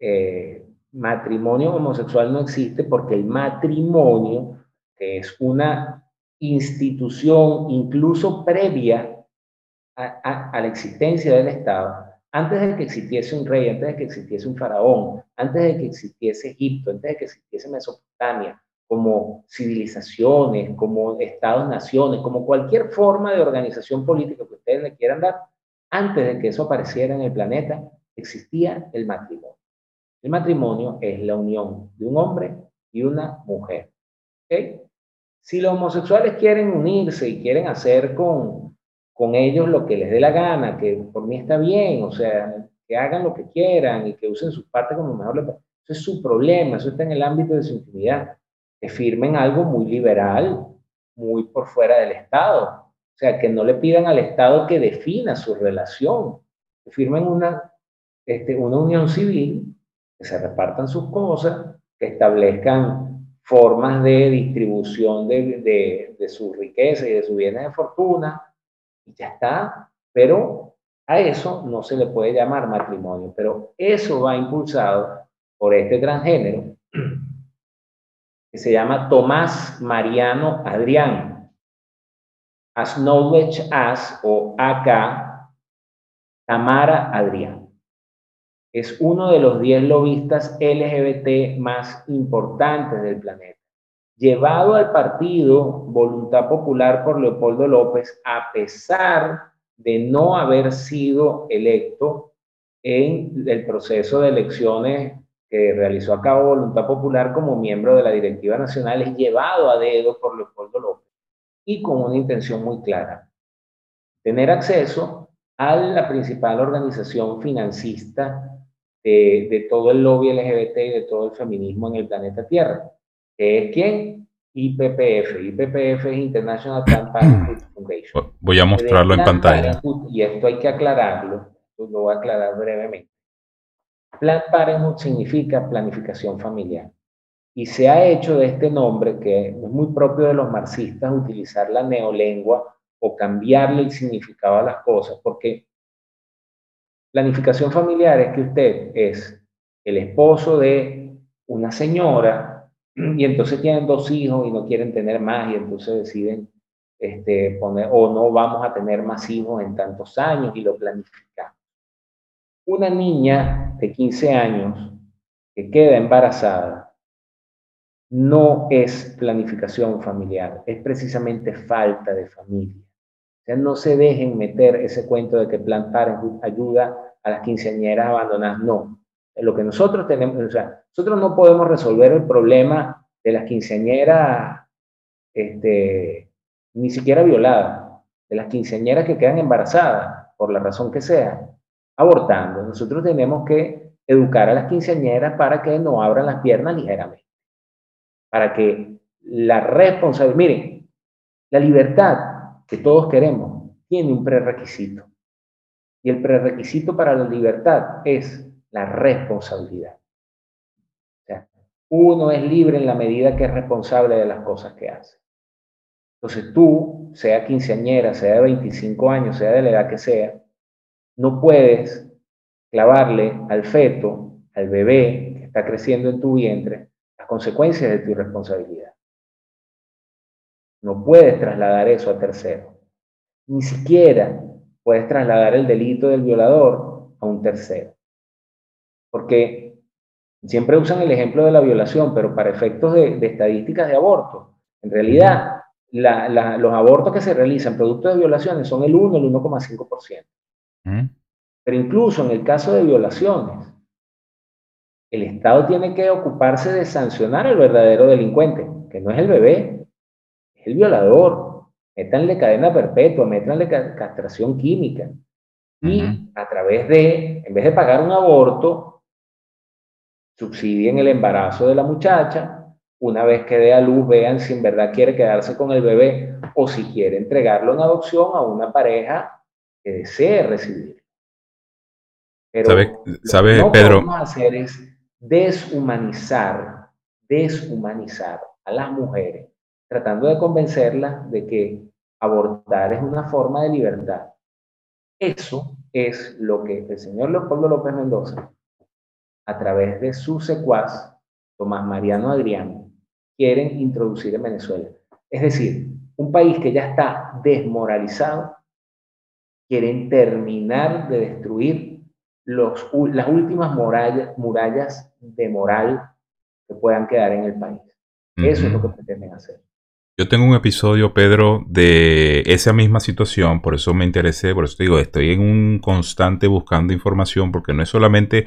eh, matrimonio homosexual no existe porque el matrimonio, que es una institución incluso previa a, la existencia del Estado, antes de que existiese un rey, antes de que existiese un faraón, antes de que existiese Egipto, antes de que existiese Mesopotamia, como civilizaciones, como estados-naciones, como cualquier forma de organización política que ustedes le quieran dar, antes de que eso apareciera en el planeta, existía el matrimonio. El matrimonio es la unión de un hombre y una mujer. Si los homosexuales quieren unirse y quieren hacer con, con ellos lo que les dé la gana, que por mí está bien, o sea, que hagan lo que quieran y que usen sus partes como mejor les Eso es su problema, eso está en el ámbito de su intimidad. Que firmen algo muy liberal, muy por fuera del Estado. O sea, que no le pidan al Estado que defina su relación. Que firmen una, este, una unión civil, que se repartan sus cosas, que establezcan formas de distribución de, de, de su riqueza y de sus bienes de fortuna, y ya está. Pero a eso no se le puede llamar matrimonio, pero eso va impulsado por este transgénero que se llama Tomás Mariano Adrián, as knowledge as o acá Tamara Adrián. Es uno de los 10 lobistas LGBT más importantes del planeta. Llevado al partido Voluntad Popular por Leopoldo López, a pesar de no haber sido electo en el proceso de elecciones que realizó a cabo Voluntad Popular como miembro de la directiva nacional, es llevado a dedo por Leopoldo López y con una intención muy clara, tener acceso a la principal organización financista de, todo el lobby LGBT y de todo el feminismo en el planeta Tierra. ¿Que es quién? IPPF. IPPF es International <clears throat> Parenthood Foundation. Voy a mostrarlo en pantalla. Y esto hay que aclararlo, lo voy a aclarar brevemente. Planned Parenthood significa planificación familiar. Y se ha hecho de este nombre, que es muy propio de los marxistas, utilizar la neolengua o cambiarle el significado a las cosas, porque planificación familiar es que usted es el esposo de una señora y entonces tienen dos hijos y no quieren tener más y entonces deciden este, poner o no vamos a tener más hijos en tantos años y lo planificamos. Una niña de 15 años que queda embarazada no es planificación familiar, es precisamente falta de familia no se dejen meter ese cuento de que Plan Parenthood ayuda a las quinceañeras abandonadas. No. Lo que nosotros tenemos, o sea, nosotros no podemos resolver el problema de las quinceañeras, este, ni siquiera violadas, de las quinceañeras que quedan embarazadas, por la razón que sea, abortando. Nosotros tenemos que educar a las quinceañeras para que no abran las piernas ligeramente. Para que la responsabilidad, miren, la libertad que todos queremos tiene un prerequisito. Y el prerequisito para la libertad es la responsabilidad. O sea, uno es libre en la medida que es responsable de las cosas que hace. Entonces tú, sea quinceañera, sea de 25 años, sea de la edad que sea, no puedes clavarle al feto, al bebé que está creciendo en tu vientre, las consecuencias de tu irresponsabilidad. No puedes trasladar eso a tercero. Ni siquiera puedes trasladar el delito del violador a un tercero. Porque siempre usan el ejemplo de la violación, pero para efectos de, estadísticas de aborto. En realidad, los abortos que se realizan producto de violaciones son el 1, el 1,5%. Pero incluso en el caso de violaciones, el Estado tiene que ocuparse de sancionar al verdadero delincuente, que no es el bebé, el violador, métanle cadena perpetua, métanle castración química. Y a través de, en vez de pagar un aborto, subsidien el embarazo de la muchacha, una vez que dé a luz, vean si en verdad quiere quedarse con el bebé o si quiere entregarlo en adopción a una pareja que desee recibirlo. Pero ¿Sabe, lo que no podemos hacer es deshumanizar, deshumanizar a las mujeres tratando de convencerla de que abortar es una forma de libertad. Eso es lo que el señor Leopoldo López Mendoza, a través de su secuaz, Tomás Mariano Adrián, quieren introducir en Venezuela. Es decir, un país que ya está desmoralizado, quieren terminar de destruir los, las últimas murallas, murallas de moral que puedan quedar en el país. Eso es lo que pretenden hacer. Yo tengo un episodio, Pedro, de esa misma situación, por eso me interesé, por eso te digo, estoy en un constante buscando información, porque no es solamente,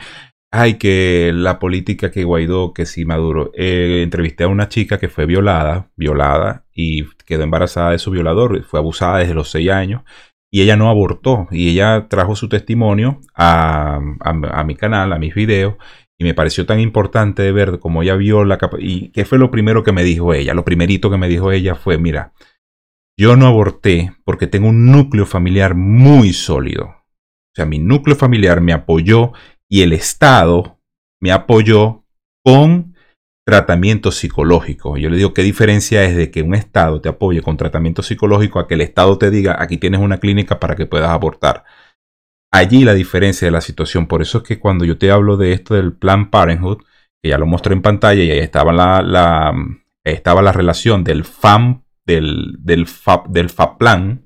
ay, que la política que Guaidó, que sí Maduro. Eh, entrevisté a una chica que fue violada, violada, y quedó embarazada de su violador, fue abusada desde los seis años, y ella no abortó, y ella trajo su testimonio a, a mi canal, a mis videos, y me pareció tan importante de ver cómo ella vio la capa y qué fue lo primero que me dijo ella. Lo primerito que me dijo ella fue, mira, yo no aborté porque tengo un núcleo familiar muy sólido. O sea, mi núcleo familiar me apoyó y el Estado me apoyó con tratamiento psicológico. Yo le digo, ¿qué diferencia es de que un Estado te apoye con tratamiento psicológico a que el Estado te diga, aquí tienes una clínica para que puedas abortar? Allí la diferencia de la situación. Por eso es que cuando yo te hablo de esto del plan Parenthood, que ya lo mostré en pantalla y ahí estaba la, estaba la relación del FAM, del, del, FAP, del FAPLAN.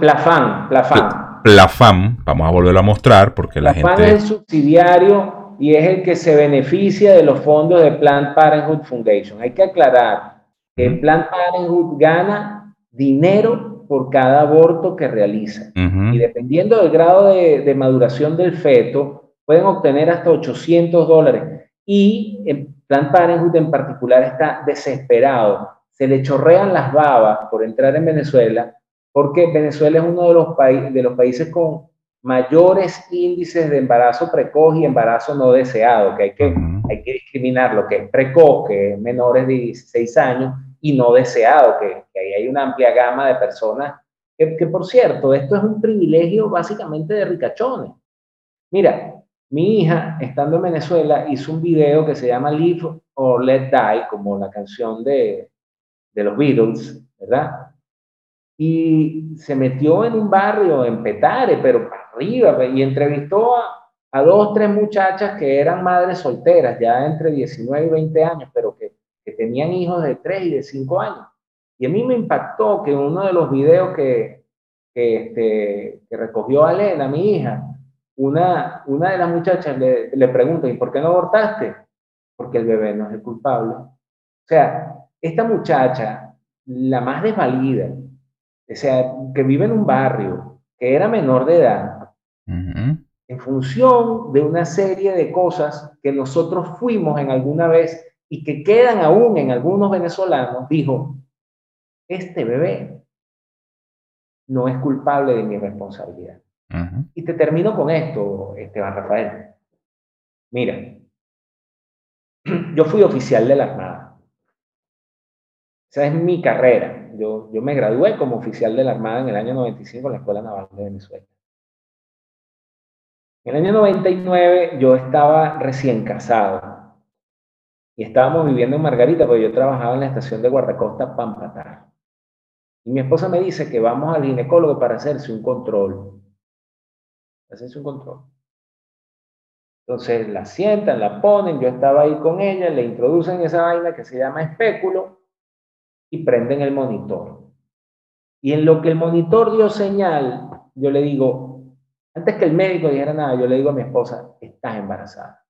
Plafam, Plafam. Plafam, vamos a volverlo a mostrar porque la gente... es el subsidiario y es el que se beneficia de los fondos de Plan Parenthood Foundation. Hay que aclarar que el Plan Parenthood gana dinero por cada aborto que realiza. Y dependiendo del grado de, maduración del feto, pueden obtener hasta 800 dólares. Y Plan Parenthood en particular está desesperado. Se le chorrean las babas por entrar en Venezuela, porque Venezuela es uno de los, de los países con mayores índices de embarazo precoz y embarazo no deseado, que hay que, hay que discriminar lo que es precoz, que es menores de 16 años, y no deseado, que, ahí hay una amplia gama de personas, que, que por cierto, esto es un privilegio básicamente de ricachones. Mira, mi hija, estando en Venezuela, hizo un video que se llama Live or Let Die, como la canción de, de los Beatles, ¿verdad? Y se metió en un barrio, en Petare, pero para arriba, y entrevistó a, a dos, tres muchachas que eran madres solteras, ya entre 19 y 20 años, pero que, que tenían hijos de 3 y de 5 años. Y a mí me impactó que uno de los videos que, que, este, que recogió a Elena, mi hija, una, una de las muchachas le, le pregunta, ¿y por qué no abortaste? Porque el bebé no es el culpable. O sea, esta muchacha, la más desvalida, o sea, que vive en un barrio, que era menor de edad, en función de una serie de cosas que nosotros fuimos en alguna vez y que quedan aún en algunos venezolanos, dijo, este bebé no es culpable de mi responsabilidad. Y te termino con esto, Esteban Rafael. Mira, yo fui oficial de la Armada. Esa es mi carrera. Yo, yo me gradué como oficial de la Armada en el año 95 en la Escuela Naval de Venezuela. En el año 99 yo estaba recién casado y estábamos viviendo en Margarita porque yo trabajaba en la estación de guardacosta Pampatar. Y mi esposa me dice que vamos al ginecólogo para hacerse un control hacerse un control. Entonces la sientan, la ponen, yo estaba ahí con ella, le introducen esa vaina que se llama espéculo y prenden el monitor. Y en lo que el monitor dio señal, yo le digo, antes que el médico dijera nada, yo le digo a mi esposa, estás embarazada.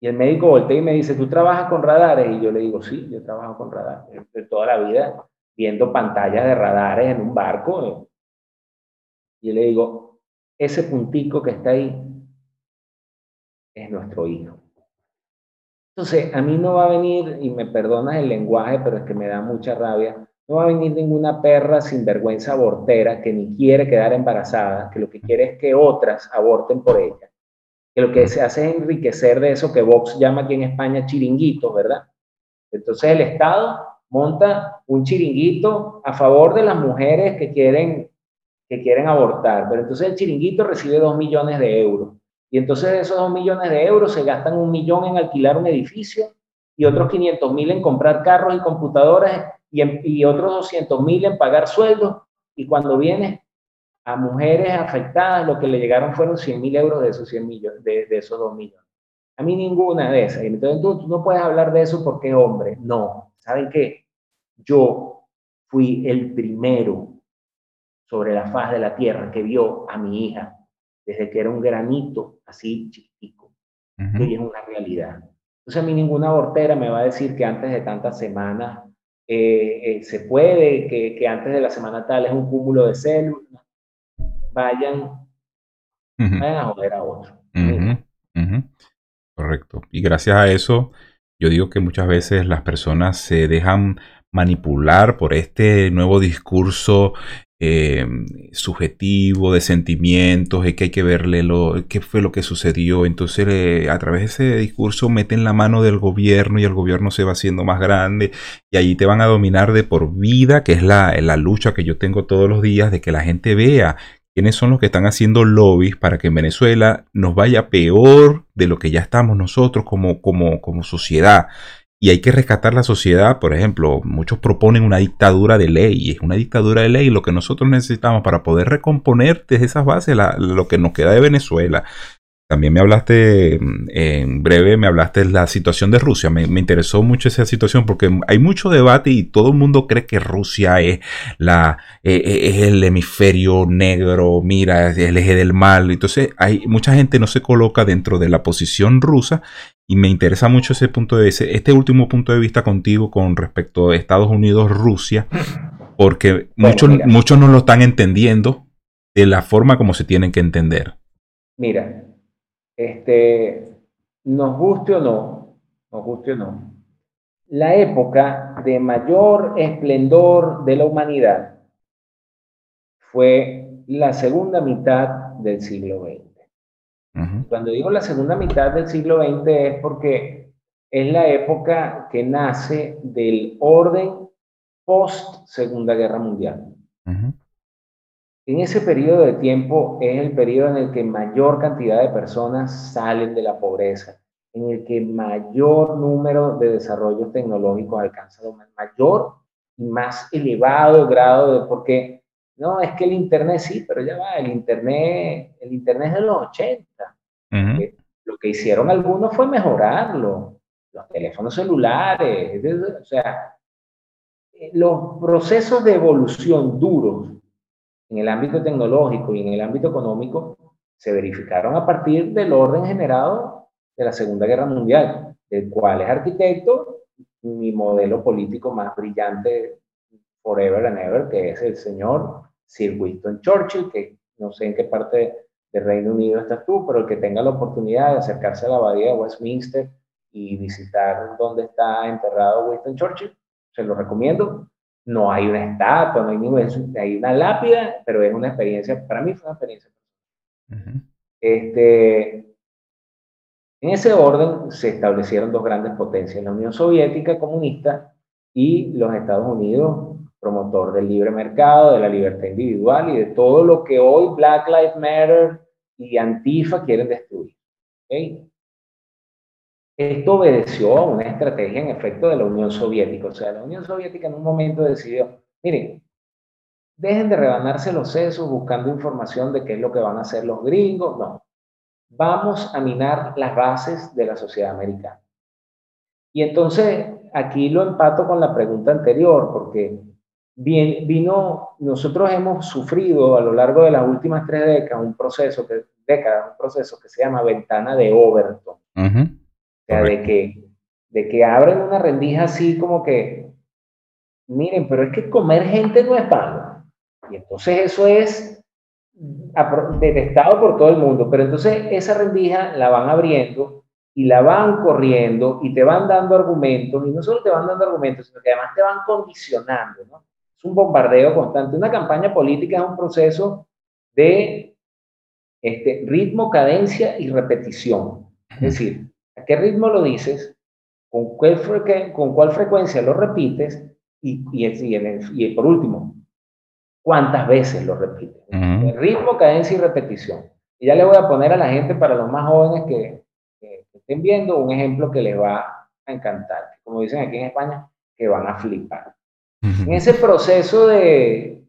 Y el médico voltea y me dice, ¿tú trabajas con radares? Y yo le digo, sí, yo trabajo con radares. De toda la vida viendo pantallas de radares en un barco. Y yo le digo, ese puntico que está ahí es nuestro hijo. Entonces, a mí no va a venir, y me perdonas el lenguaje, pero es que me da mucha rabia, no va a venir ninguna perra sin vergüenza abortera que ni quiere quedar embarazada, que lo que quiere es que otras aborten por ella, que lo que se hace es enriquecer de eso que Vox llama aquí en España chiringuitos, ¿verdad? Entonces el Estado monta un chiringuito a favor de las mujeres que quieren que quieren abortar, pero entonces el chiringuito recibe dos millones de euros. Y entonces esos dos millones de euros se gastan un millón en alquilar un edificio y otros 500 mil en comprar carros y computadoras y, otros 200 mil en pagar sueldos. Y cuando viene a mujeres afectadas, lo que le llegaron fueron 100 mil euros de esos, 100 millones, de, de esos 2 millones. A mí ninguna de esas. Entonces tú, tú no puedes hablar de eso porque es hombre. No. ¿Saben qué? Yo fui el primero sobre la faz de la tierra que vio a mi hija desde que era un granito así chiquitico. Y hoy es una realidad. Entonces a mí ninguna abortera me va a decir que antes de tantas semanas eh, eh, se puede, que, que, antes de la semana tal es un cúmulo de células. Vayan, vayan a joder a otro. Correcto. Y gracias a eso, yo digo que muchas veces las personas se dejan manipular por este nuevo discurso eh, subjetivo, de sentimientos, es que hay que verle lo, qué fue lo que sucedió. Entonces, eh, a través de ese discurso meten la mano del gobierno y el gobierno se va haciendo más grande y ahí te van a dominar de por vida, que es la, la lucha que yo tengo todos los días de que la gente vea quiénes son los que están haciendo lobbies para que en Venezuela nos vaya peor de lo que ya estamos nosotros como, como, como sociedad y hay que rescatar la sociedad. Por ejemplo, muchos proponen una dictadura de ley. Es una dictadura de ley lo que nosotros necesitamos para poder recomponer desde esas bases lo que nos queda de Venezuela. También me hablaste, en breve, me hablaste de la situación de Rusia. Me, interesó mucho esa situación porque hay mucho debate y todo el mundo cree que Rusia es, la, eh, eh, es el hemisferio negro, mira, es el eje del mal. Entonces, hay, mucha gente no se coloca dentro de la posición rusa y me interesa mucho ese punto de ese, este último punto de vista contigo con respecto a Estados Unidos-Rusia, porque muchos, muchos no lo están entendiendo de la forma como se tienen que entender. Mira, este, nos guste o no, nos guste o no, la época de mayor esplendor de la humanidad fue la segunda mitad del siglo XX. Cuando digo la segunda mitad del siglo XX es porque es la época que nace del orden post Segunda Guerra Mundial. En ese periodo de tiempo es el periodo en el que mayor cantidad de personas salen de la pobreza, en el que mayor número de desarrollos tecnológicos alcanza mayor y más elevado grado de porque no es que el internet sí, pero ya va, el internet, el internet es de los 80. Eh, lo que hicieron algunos fue mejorarlo, los teléfonos celulares, o sea, eh, los procesos de evolución duros en el ámbito tecnológico y en el ámbito económico se verificaron a partir del orden generado de la Segunda Guerra Mundial, del cual es arquitecto mi modelo político más brillante forever and ever, que es el señor Sir Winston Churchill, que no sé en qué parte del Reino Unido estás tú, pero el que tenga la oportunidad de acercarse a la abadía de Westminster y visitar dónde está enterrado Winston Churchill, se lo recomiendo. No hay una estatua, no hay, ningún, hay una lápida, pero es una experiencia, para mí fue una experiencia. este, en ese orden se establecieron dos grandes potencias, la Unión Soviética comunista y los Estados Unidos, promotor del libre mercado, de la libertad individual y de todo lo que hoy Black Lives Matter y Antifa quieren destruir. Esto obedeció a una estrategia en efecto de la Unión Soviética. O sea, la Unión Soviética en un momento decidió, miren, dejen de rebanarse los sesos buscando información de qué es lo que van a hacer los gringos. No, vamos a minar las bases de la sociedad americana. Y entonces aquí lo empato con la pregunta anterior, porque bien, vino, nosotros hemos sufrido a lo largo de las últimas tres décadas un proceso que, décadas, un proceso que se llama ventana de Overton sea, de que, de que abren una rendija así como que, miren, pero es que comer gente no es malo. Y entonces eso es detestado por todo el mundo. Pero entonces esa rendija la van abriendo y la van corriendo y te van dando argumentos. Y no solo te van dando argumentos, sino que además te van condicionando. ¿no? Es un bombardeo constante. Una campaña política es un proceso de este, ritmo, cadencia y repetición. Es decir, ¿A qué ritmo lo dices? ¿Con cuál, con cuál frecuencia lo repites? Y, y, por último, ¿cuántas veces lo repites? ritmo, cadencia y repetición. Y ya le voy a poner a la gente, para los más jóvenes que, estén viendo, un ejemplo que les va a encantar. Como dicen aquí en España, que van a flipar. En ese proceso de,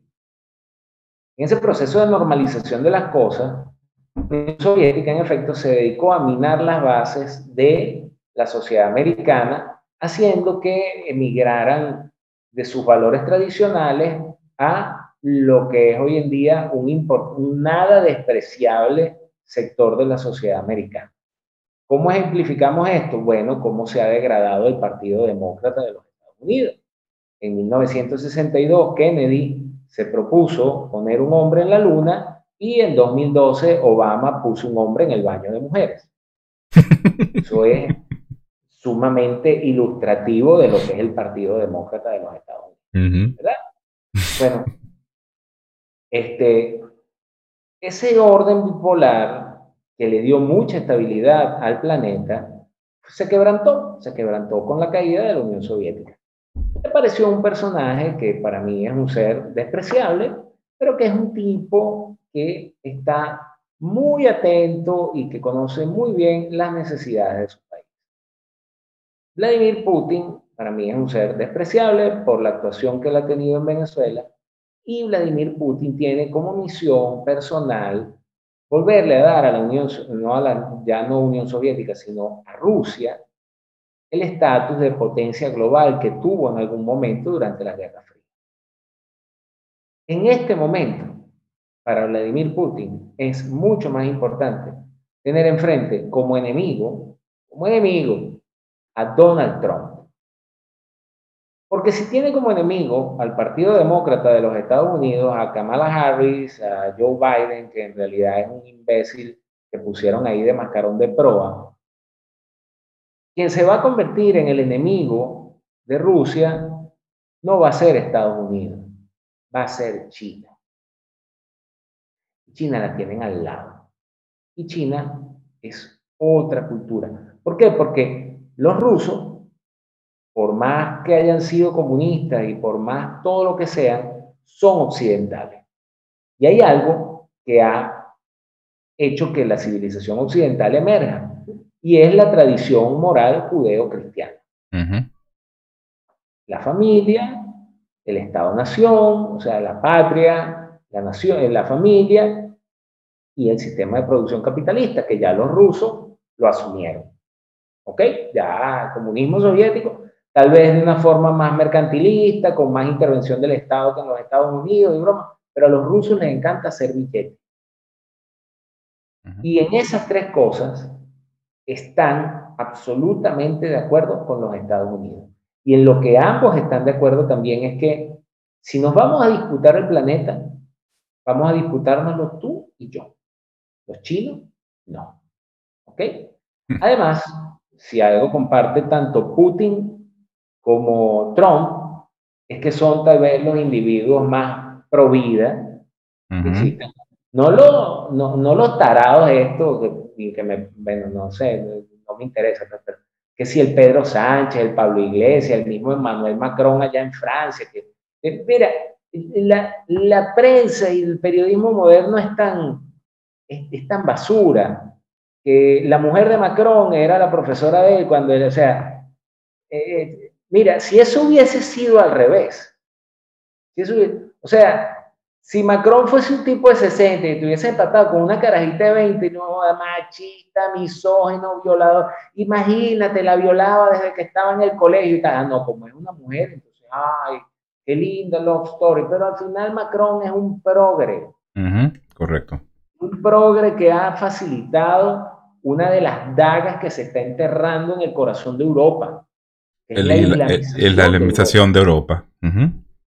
en ese proceso de normalización de las cosas, Unión Soviética, en efecto, se dedicó a minar las bases de la sociedad americana, haciendo que emigraran de sus valores tradicionales a lo que es hoy en día un, un nada despreciable sector de la sociedad americana. ¿Cómo ejemplificamos esto? Bueno, cómo se ha degradado el Partido Demócrata de los Estados Unidos. En 1962, Kennedy se propuso poner un hombre en la luna y en 2012 Obama puso un hombre en el baño de mujeres. <laughs> Eso es sumamente ilustrativo de lo que es el Partido Demócrata de los Estados Unidos. ¿Verdad? Bueno, este, ese orden bipolar que le dio mucha estabilidad al planeta, se quebrantó, se quebrantó con la caída de la Unión Soviética. Me pareció un personaje que para mí es un ser despreciable, pero que es un tipo que está muy atento y que conoce muy bien las necesidades de su país. Vladimir Putin, para mí, es un ser despreciable por la actuación que él ha tenido en Venezuela y Vladimir Putin tiene como misión personal volverle a dar a la Unión, no a la ya no Unión Soviética, sino a Rusia, el estatus de potencia global que tuvo en algún momento durante la Guerra Fría. En este momento, para Vladimir Putin es mucho más importante tener enfrente como enemigo, como enemigo, a Donald Trump. Porque si tiene como enemigo al Partido Demócrata de los Estados Unidos, a Kamala Harris, a Joe Biden, que en realidad es un imbécil que pusieron ahí de mascarón de proa, quien se va a convertir en el enemigo de Rusia no va a ser Estados Unidos, va a ser China. China la tienen al lado. Y China es otra cultura. ¿Por qué? Porque los rusos, por más que hayan sido comunistas y por más todo lo que sean, son occidentales. Y hay algo que ha hecho que la civilización occidental emerja, y es la tradición moral judeo-cristiana. La familia, el Estado-nación, o sea, la patria, la nación, la familia y el sistema de producción capitalista, que ya los rusos lo asumieron. ¿Ok? Ya comunismo soviético, tal vez de una forma más mercantilista, con más intervención del Estado que en los Estados Unidos y broma, pero a los rusos les encanta hacer billetes. Y en esas tres cosas están absolutamente de acuerdo con los Estados Unidos. Y en lo que ambos están de acuerdo también es que si nos vamos a disputar el planeta, vamos a disputárnoslo tú y yo. Los chinos, no. ¿Ok? Además, si algo comparte tanto Putin como Trump, es que son tal vez los individuos más pro vida que existen no, lo, no, no los tarados estos, que, que me, bueno, no sé, no me interesa, pues, pero que si el Pedro Sánchez, el Pablo Iglesias, el mismo Emmanuel Macron allá en Francia, que, mira, la, la, prensa y el periodismo moderno es tan, es, tan basura, que la mujer de Macron era la profesora de él cuando él, o sea, eh, mira, si eso hubiese sido al revés, eso o sea, si Macron fuese un tipo de 60 y tuviese empatado con una carajita de 20, no, machista, misógino, violador, imagínate, la violaba desde que estaba en el colegio y tal. Ah, no, como es una mujer, entonces, ay, qué linda love story, pero al final Macron es un progre. correcto. Un progre que ha facilitado una de las dagas que se está enterrando en el corazón de Europa. Es la, islamización de Europa.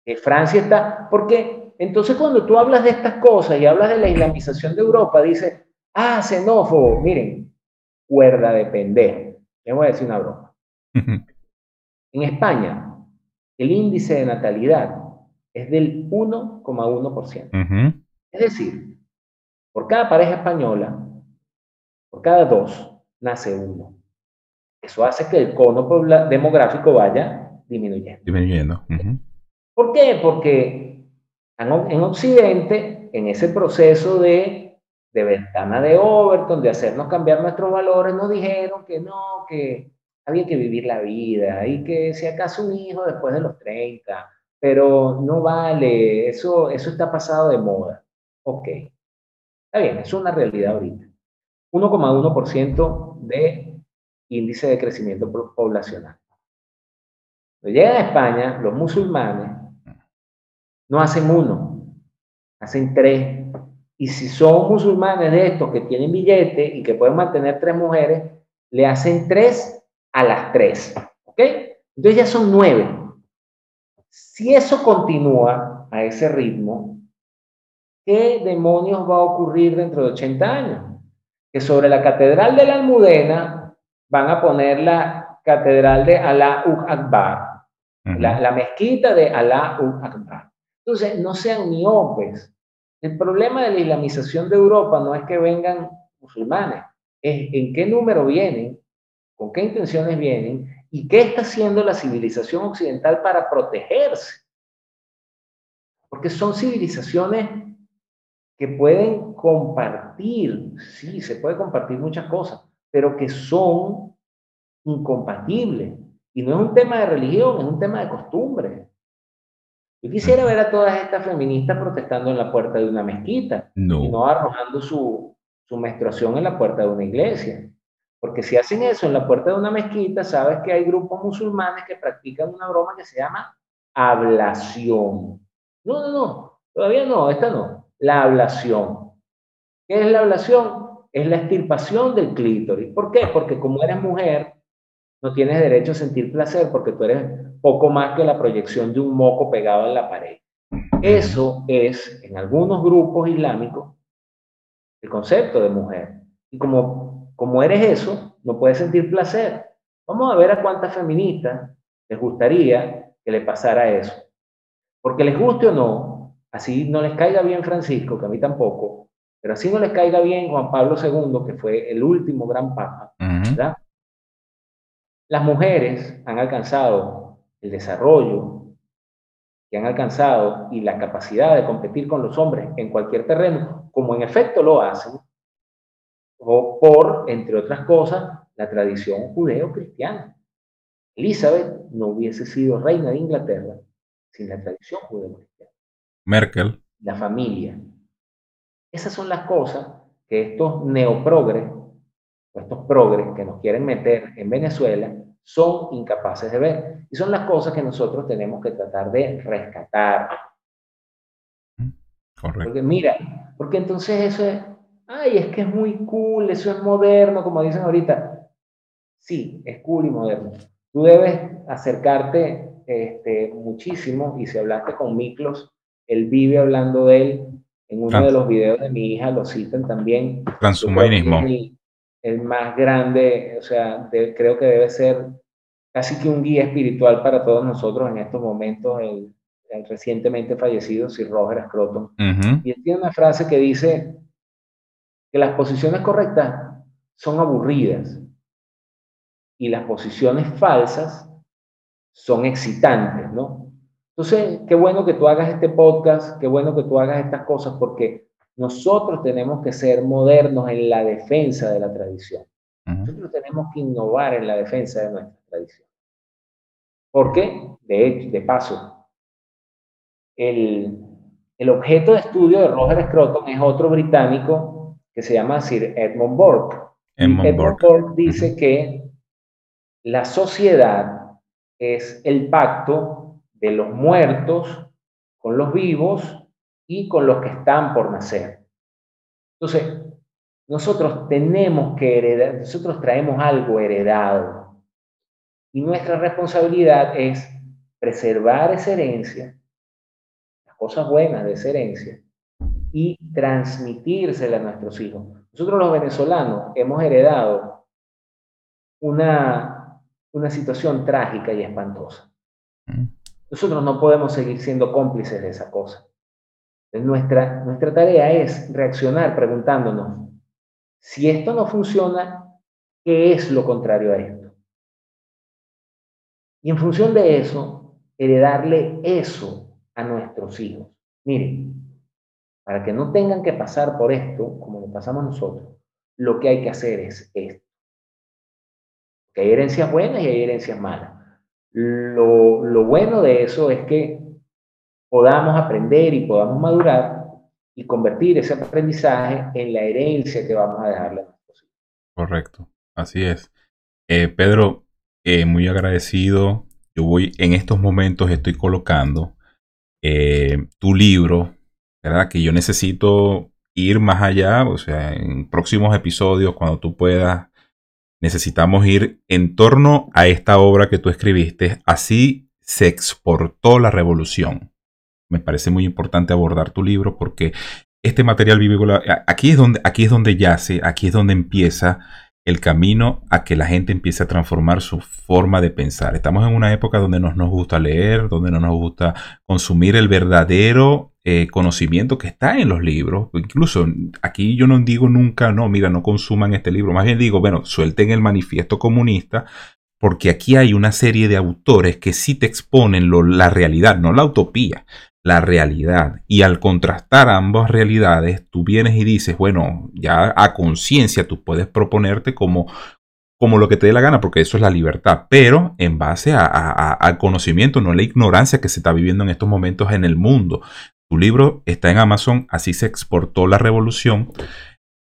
Que Francia está, porque entonces cuando tú hablas de estas cosas y hablas de la islamización de Europa, dices, ah, xenófobo, miren, cuerda de pendejo. Le voy a decir una broma. en España, el índice de natalidad es del 1,1%. Es decir, por cada pareja española, por cada dos, nace uno. Eso hace que el cono demográfico vaya disminuyendo. Disminuyendo. ¿Por qué? Porque en Occidente, en ese proceso de, de ventana de Overton, de hacernos cambiar nuestros valores, nos dijeron que no, que había que vivir la vida y que si acaso un hijo después de los 30, pero no vale, eso, eso está pasado de moda. Ok, está bien, es una realidad ahorita. 1,1% de índice de crecimiento poblacional. Cuando llegan a España, los musulmanes no hacen uno, hacen tres. Y si son musulmanes de estos que tienen billete y que pueden mantener tres mujeres, le hacen tres a las tres. ¿Ok? Entonces ya son nueve. Si eso continúa a ese ritmo, ¿qué demonios va a ocurrir dentro de 80 años? Que sobre la catedral de la Almudena van a poner la catedral de Alá Akbar, la, la, mezquita de Alá Akbar. Entonces, no sean miopes. El problema de la islamización de Europa no es que vengan musulmanes, es en qué número vienen, con qué intenciones vienen y qué está haciendo la civilización occidental para protegerse. Porque son civilizaciones que pueden compartir, sí, se puede compartir muchas cosas, pero que son incompatibles. Y no es un tema de religión, es un tema de costumbre. Yo quisiera ver a todas estas feministas protestando en la puerta de una mezquita y no arrojando su, su menstruación en la puerta de una iglesia. Porque si hacen eso en la puerta de una mezquita, sabes que hay grupos musulmanes que practican una broma que se llama ablación. No, no, no, todavía no, esta no. La ablación. ¿Qué es la ablación? Es la extirpación del clítoris. ¿Por qué? Porque como eres mujer, no tienes derecho a sentir placer porque tú eres poco más que la proyección de un moco pegado en la pared. Eso es, en algunos grupos islámicos, el concepto de mujer. Y como, como eres eso, no puedes sentir placer. Vamos a ver a cuántas feministas les gustaría que le pasara eso. Porque les guste o no, así no les caiga bien Francisco, que a mí tampoco, Pero así no les caiga bien Juan Pablo II, que fue el último gran papa, ¿verdad? Las mujeres han alcanzado el desarrollo que han alcanzado y la capacidad de competir con los hombres en cualquier terreno, como en efecto lo hacen, o por, entre otras cosas, la tradición judeo-cristiana. Elizabeth no hubiese sido reina de Inglaterra sin la tradición judeo-cristiana. Merkel. La familia. Esas son las cosas que estos neoprogres, estos progres que nos quieren meter en Venezuela, son incapaces de ver. Y son las cosas que nosotros tenemos que tratar de rescatar. Correcto. Porque mira, porque entonces eso es, ay, es que es muy cool, eso es moderno, como dicen ahorita. Sí, es cool y moderno. Tú debes acercarte este, muchísimo, y si hablaste con Miklos, él vive hablando de él. En uno de los videos de mi hija lo citan también. Transhumanismo. El, el, más grande, o sea, creo que debe ser casi que un guía espiritual para todos nosotros en estos momentos, el, recientemente fallecido Sir Roger Scruton. Y él tiene una frase que dice que las posiciones correctas son aburridas y las posiciones falsas son excitantes, ¿no? Entonces, qué bueno que tú hagas este podcast, qué bueno que tú hagas estas cosas, porque nosotros tenemos que ser modernos en la defensa de la tradición. Nosotros tenemos que innovar en la defensa de nuestra tradición. Porque, de hecho, de paso, el, el objeto de estudio de Roger Scruton es otro británico que se llama Sir Edmund Burke. Edmund, Burke. dice que la sociedad es el pacto de los muertos con los vivos y con los que están por nacer. Entonces, nosotros tenemos que heredar, nosotros traemos algo heredado. Y nuestra responsabilidad es preservar esa herencia, las cosas buenas de esa herencia, y transmitírsela a nuestros hijos. Nosotros los venezolanos hemos heredado una, una situación trágica y espantosa. Nosotros no podemos seguir siendo cómplices de esa cosa. Nuestra, nuestra tarea es reaccionar preguntándonos, si esto no funciona, ¿qué es lo contrario a esto? Y en función de eso, heredarle eso a nuestros hijos. Miren, para que no tengan que pasar por esto, como lo pasamos nosotros, lo que hay que hacer es esto. Que hay herencias buenas y hay herencias malas. Lo, lo bueno de eso es que podamos aprender y podamos madurar y convertir ese aprendizaje en la herencia que vamos a dejarle a nuestros hijos. Correcto, así es. Eh, Pedro, eh, muy agradecido. Yo voy, en estos momentos estoy colocando eh, tu libro, ¿verdad? Que yo necesito ir más allá, o sea, en próximos episodios, cuando tú puedas, necesitamos ir en torno a esta obra que tú escribiste. Así se exportó la revolución me parece muy importante abordar tu libro porque este material vivícola, aquí es donde, aquí es donde yace, aquí es donde empieza el camino a que la gente empiece a transformar su forma de pensar. Estamos en una época donde no nos gusta leer, donde no nos gusta consumir el verdadero eh, conocimiento que está en los libros. Incluso aquí yo no digo nunca, no, mira, no consuman este libro. Más bien digo, bueno, suelten el manifiesto comunista, porque aquí hay una serie de autores que sí te exponen la realidad, no la utopía, la realidad. Y al contrastar ambas realidades, tú vienes y dices, bueno, ya a conciencia tú puedes proponerte como, como lo que te dé la gana, porque eso es la libertad, pero en base a, al conocimiento, no la ignorancia que se está viviendo en estos momentos en el mundo. Tu libro está en Amazon, así se exportó la revolución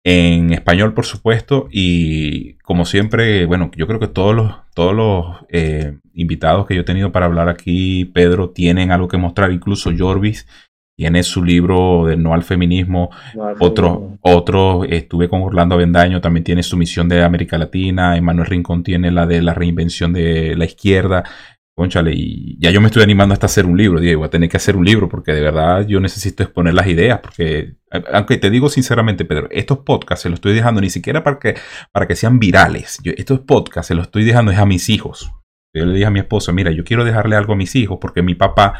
en español, por supuesto, y como siempre, bueno, yo creo que todos los, todos los eh, invitados que yo he tenido para hablar aquí, Pedro, tienen algo que mostrar, incluso Jorvis tiene su libro de No al Feminismo, otro, otro, estuve con Orlando Avendaño, también tiene su misión de América Latina, Emanuel Rincón tiene la de la reinvención de la izquierda, Conchale, y ya yo me estoy animando hasta hacer un libro, Diego, voy a tener que hacer un libro porque de verdad yo necesito exponer las ideas, porque, aunque te digo sinceramente, Pedro, estos podcasts se los estoy dejando ni siquiera para que, para que sean virales, estos podcasts se los estoy dejando es a mis hijos. Yo le dije a mi esposa, mira, yo quiero dejarle algo a mis hijos porque mi papá,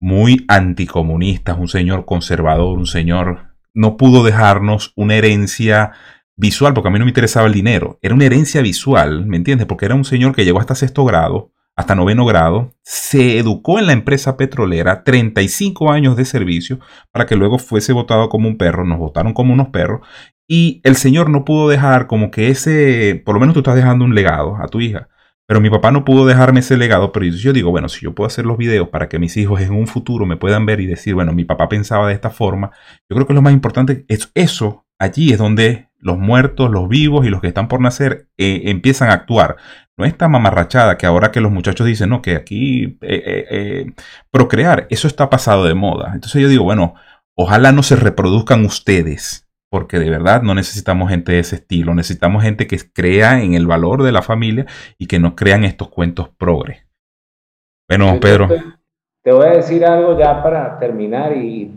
muy anticomunista, es un señor conservador, un señor no pudo dejarnos una herencia visual, porque a mí no me interesaba el dinero, era una herencia visual, ¿me entiendes? Porque era un señor que llegó hasta sexto grado, hasta noveno grado, se educó en la empresa petrolera, 35 años de servicio, para que luego fuese votado como un perro, nos votaron como unos perros, y el señor no pudo dejar como que ese, por lo menos tú estás dejando un legado a tu hija, pero mi papá no pudo dejarme ese legado, pero yo digo, bueno, si yo puedo hacer los videos para que mis hijos en un futuro me puedan ver y decir, bueno, mi papá pensaba de esta forma, yo creo que lo más importante es eso, allí es donde los muertos, los vivos y los que están por nacer eh, empiezan a actuar. No esta mamarrachada que ahora que los muchachos dicen, no, que aquí eh, eh, procrear, eso está pasado de moda. Entonces yo digo, bueno, ojalá no se reproduzcan ustedes porque de verdad no necesitamos gente de ese estilo, necesitamos gente que crea en el valor de la familia y que no crean estos cuentos progres. Bueno, Pedro. Te, voy a decir algo ya para terminar y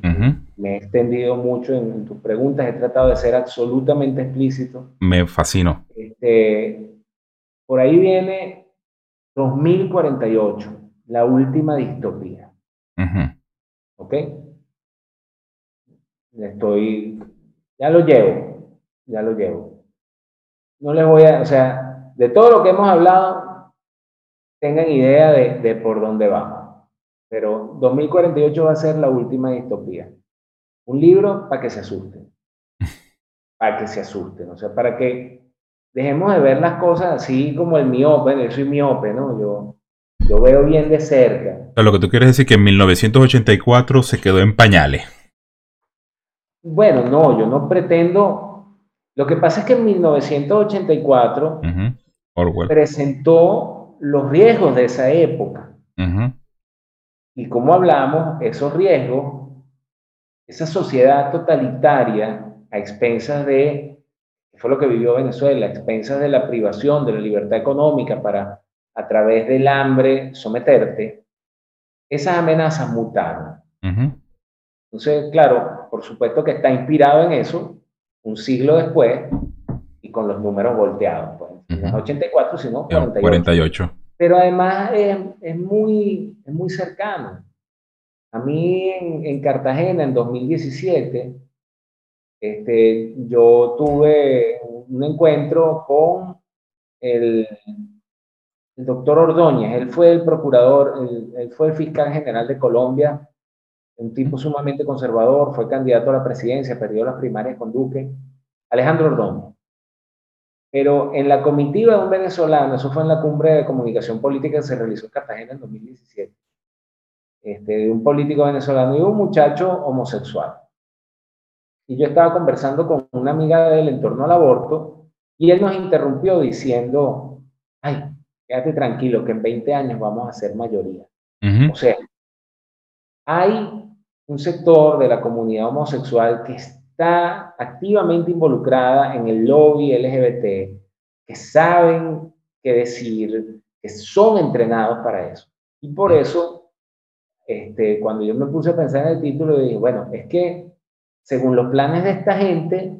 me he extendido mucho en, tus preguntas, he tratado de ser absolutamente explícito. Me fascinó. Este, por ahí viene 2048, la última distopía. ¿Ok? Estoy ya lo llevo, ya lo llevo. No les voy a, o sea, de todo lo que hemos hablado, tengan idea de, por dónde vamos. Pero 2048 va a ser la última distopía. Un libro para que se asusten. <laughs> Para que se asusten. O sea, para que dejemos de ver las cosas así como el miope. Yo soy miope, ¿no? Yo, yo veo bien de cerca. lo que tú quieres decir que en 1984 se quedó en pañales. Bueno, no, yo no pretendo. Lo que pasa es que en 1984 presentó los riesgos de esa época. Y como hablamos, esos riesgos, esa sociedad totalitaria a expensas de, fue lo que vivió Venezuela, a expensas de la privación de la libertad económica para a través del hambre someterte, esas amenazas mutaron. Entonces, claro, por supuesto que está inspirado en eso, un siglo después, y con los números volteados. Pues. No es 84, sino 48. 48. Pero además es, muy, es muy cercano. A mí en, Cartagena, en 2017, este, yo tuve un encuentro con el, doctor Ordóñez. Él fue el procurador, él fue el fiscal general de Colombia un tipo sumamente conservador, fue candidato a la presidencia, perdió las primarias con Duque, Alejandro Ordóñez. Pero en la comitiva de un venezolano, eso fue en la cumbre de comunicación política que se realizó en Cartagena en 2017, este, un político venezolano y un muchacho homosexual. Y yo estaba conversando con una amiga de él en torno al aborto y él nos interrumpió diciendo, ay, quédate tranquilo que en 20 años vamos a ser mayoría. O sea, hay un sector de la comunidad homosexual que está activamente involucrada en el lobby LGBT, que saben qué decir, que son entrenados para eso. Y por eso, este, cuando yo me puse a pensar en el título, dije, bueno, es que según los planes de esta gente,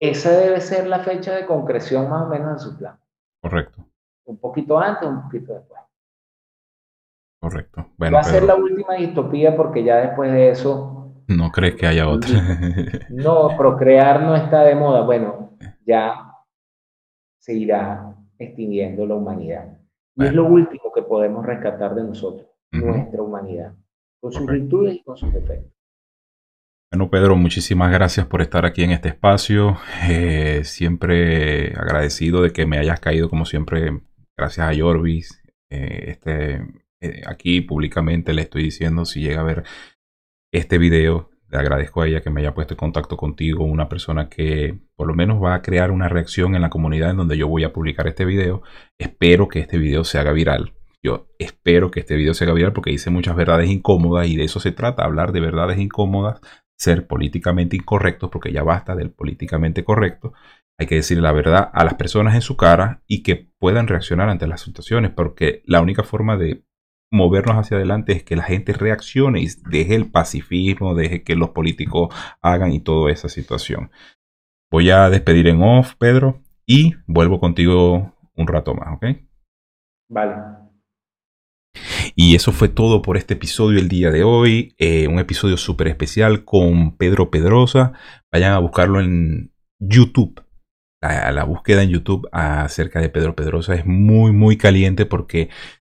esa debe ser la fecha de concreción más o menos de su plan. Correcto. Un poquito antes, un poquito después. Correcto. Va a ser la última distopía porque ya después de eso... No crees que haya otra. <laughs> no, procrear no está de moda. Bueno, ya se irá extinguiendo la humanidad. Y es lo último que podemos rescatar de nosotros, nuestra humanidad, con sus virtudes y con sus defectos. Bueno, Pedro, muchísimas gracias por estar aquí en este espacio. Eh, siempre agradecido de que me hayas caído, como siempre, gracias a Jorvis. Eh, este, eh, aquí públicamente le estoy diciendo si llega a ver este video, le agradezco a ella que me haya puesto en contacto contigo, una persona que por lo menos va a crear una reacción en la comunidad en donde yo voy a publicar este video. Espero que este video se haga viral. Yo espero que este video se haga viral porque dice muchas verdades incómodas y de eso se trata, hablar de verdades incómodas, ser políticamente incorrectos, porque ya basta del políticamente correcto. Hay que decir la verdad a las personas en su cara y que puedan reaccionar ante las situaciones, porque la única forma de movernos hacia adelante es que la gente reaccione y deje el pacifismo, deje que los políticos hagan y toda esa situación. Voy a despedir en off, Pedro, y vuelvo contigo un rato más, ¿ok? Vale. Y eso fue todo por este episodio el día de hoy. Eh, un episodio súper especial con Pedro Pedrosa. Vayan a buscarlo en YouTube. La, la, búsqueda en YouTube acerca de Pedro Pedrosa es muy, muy caliente porque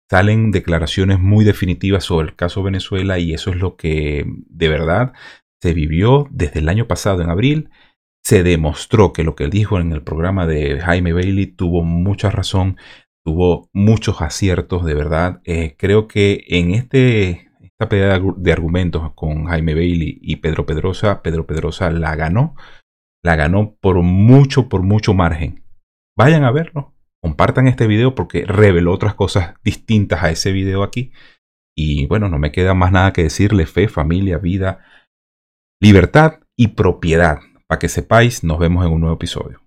salen declaraciones muy definitivas sobre el caso Venezuela y eso es lo que de verdad se vivió desde el año pasado en abril. Se demostró que lo que él dijo en el programa de Jaime Bailey tuvo mucha razón tuvo muchos aciertos, de verdad. Eh, creo que en este, esta pelea de argumentos con Jaime Bailey y Pedro Pedrosa, Pedro Pedrosa la ganó. La ganó por mucho, por mucho margen. Vayan a verlo. Compartan este video porque reveló otras cosas distintas a ese video aquí. Y bueno, no me queda más nada que decirle fe, familia, vida, libertad y propiedad. Para que sepáis, nos vemos en un nuevo episodio.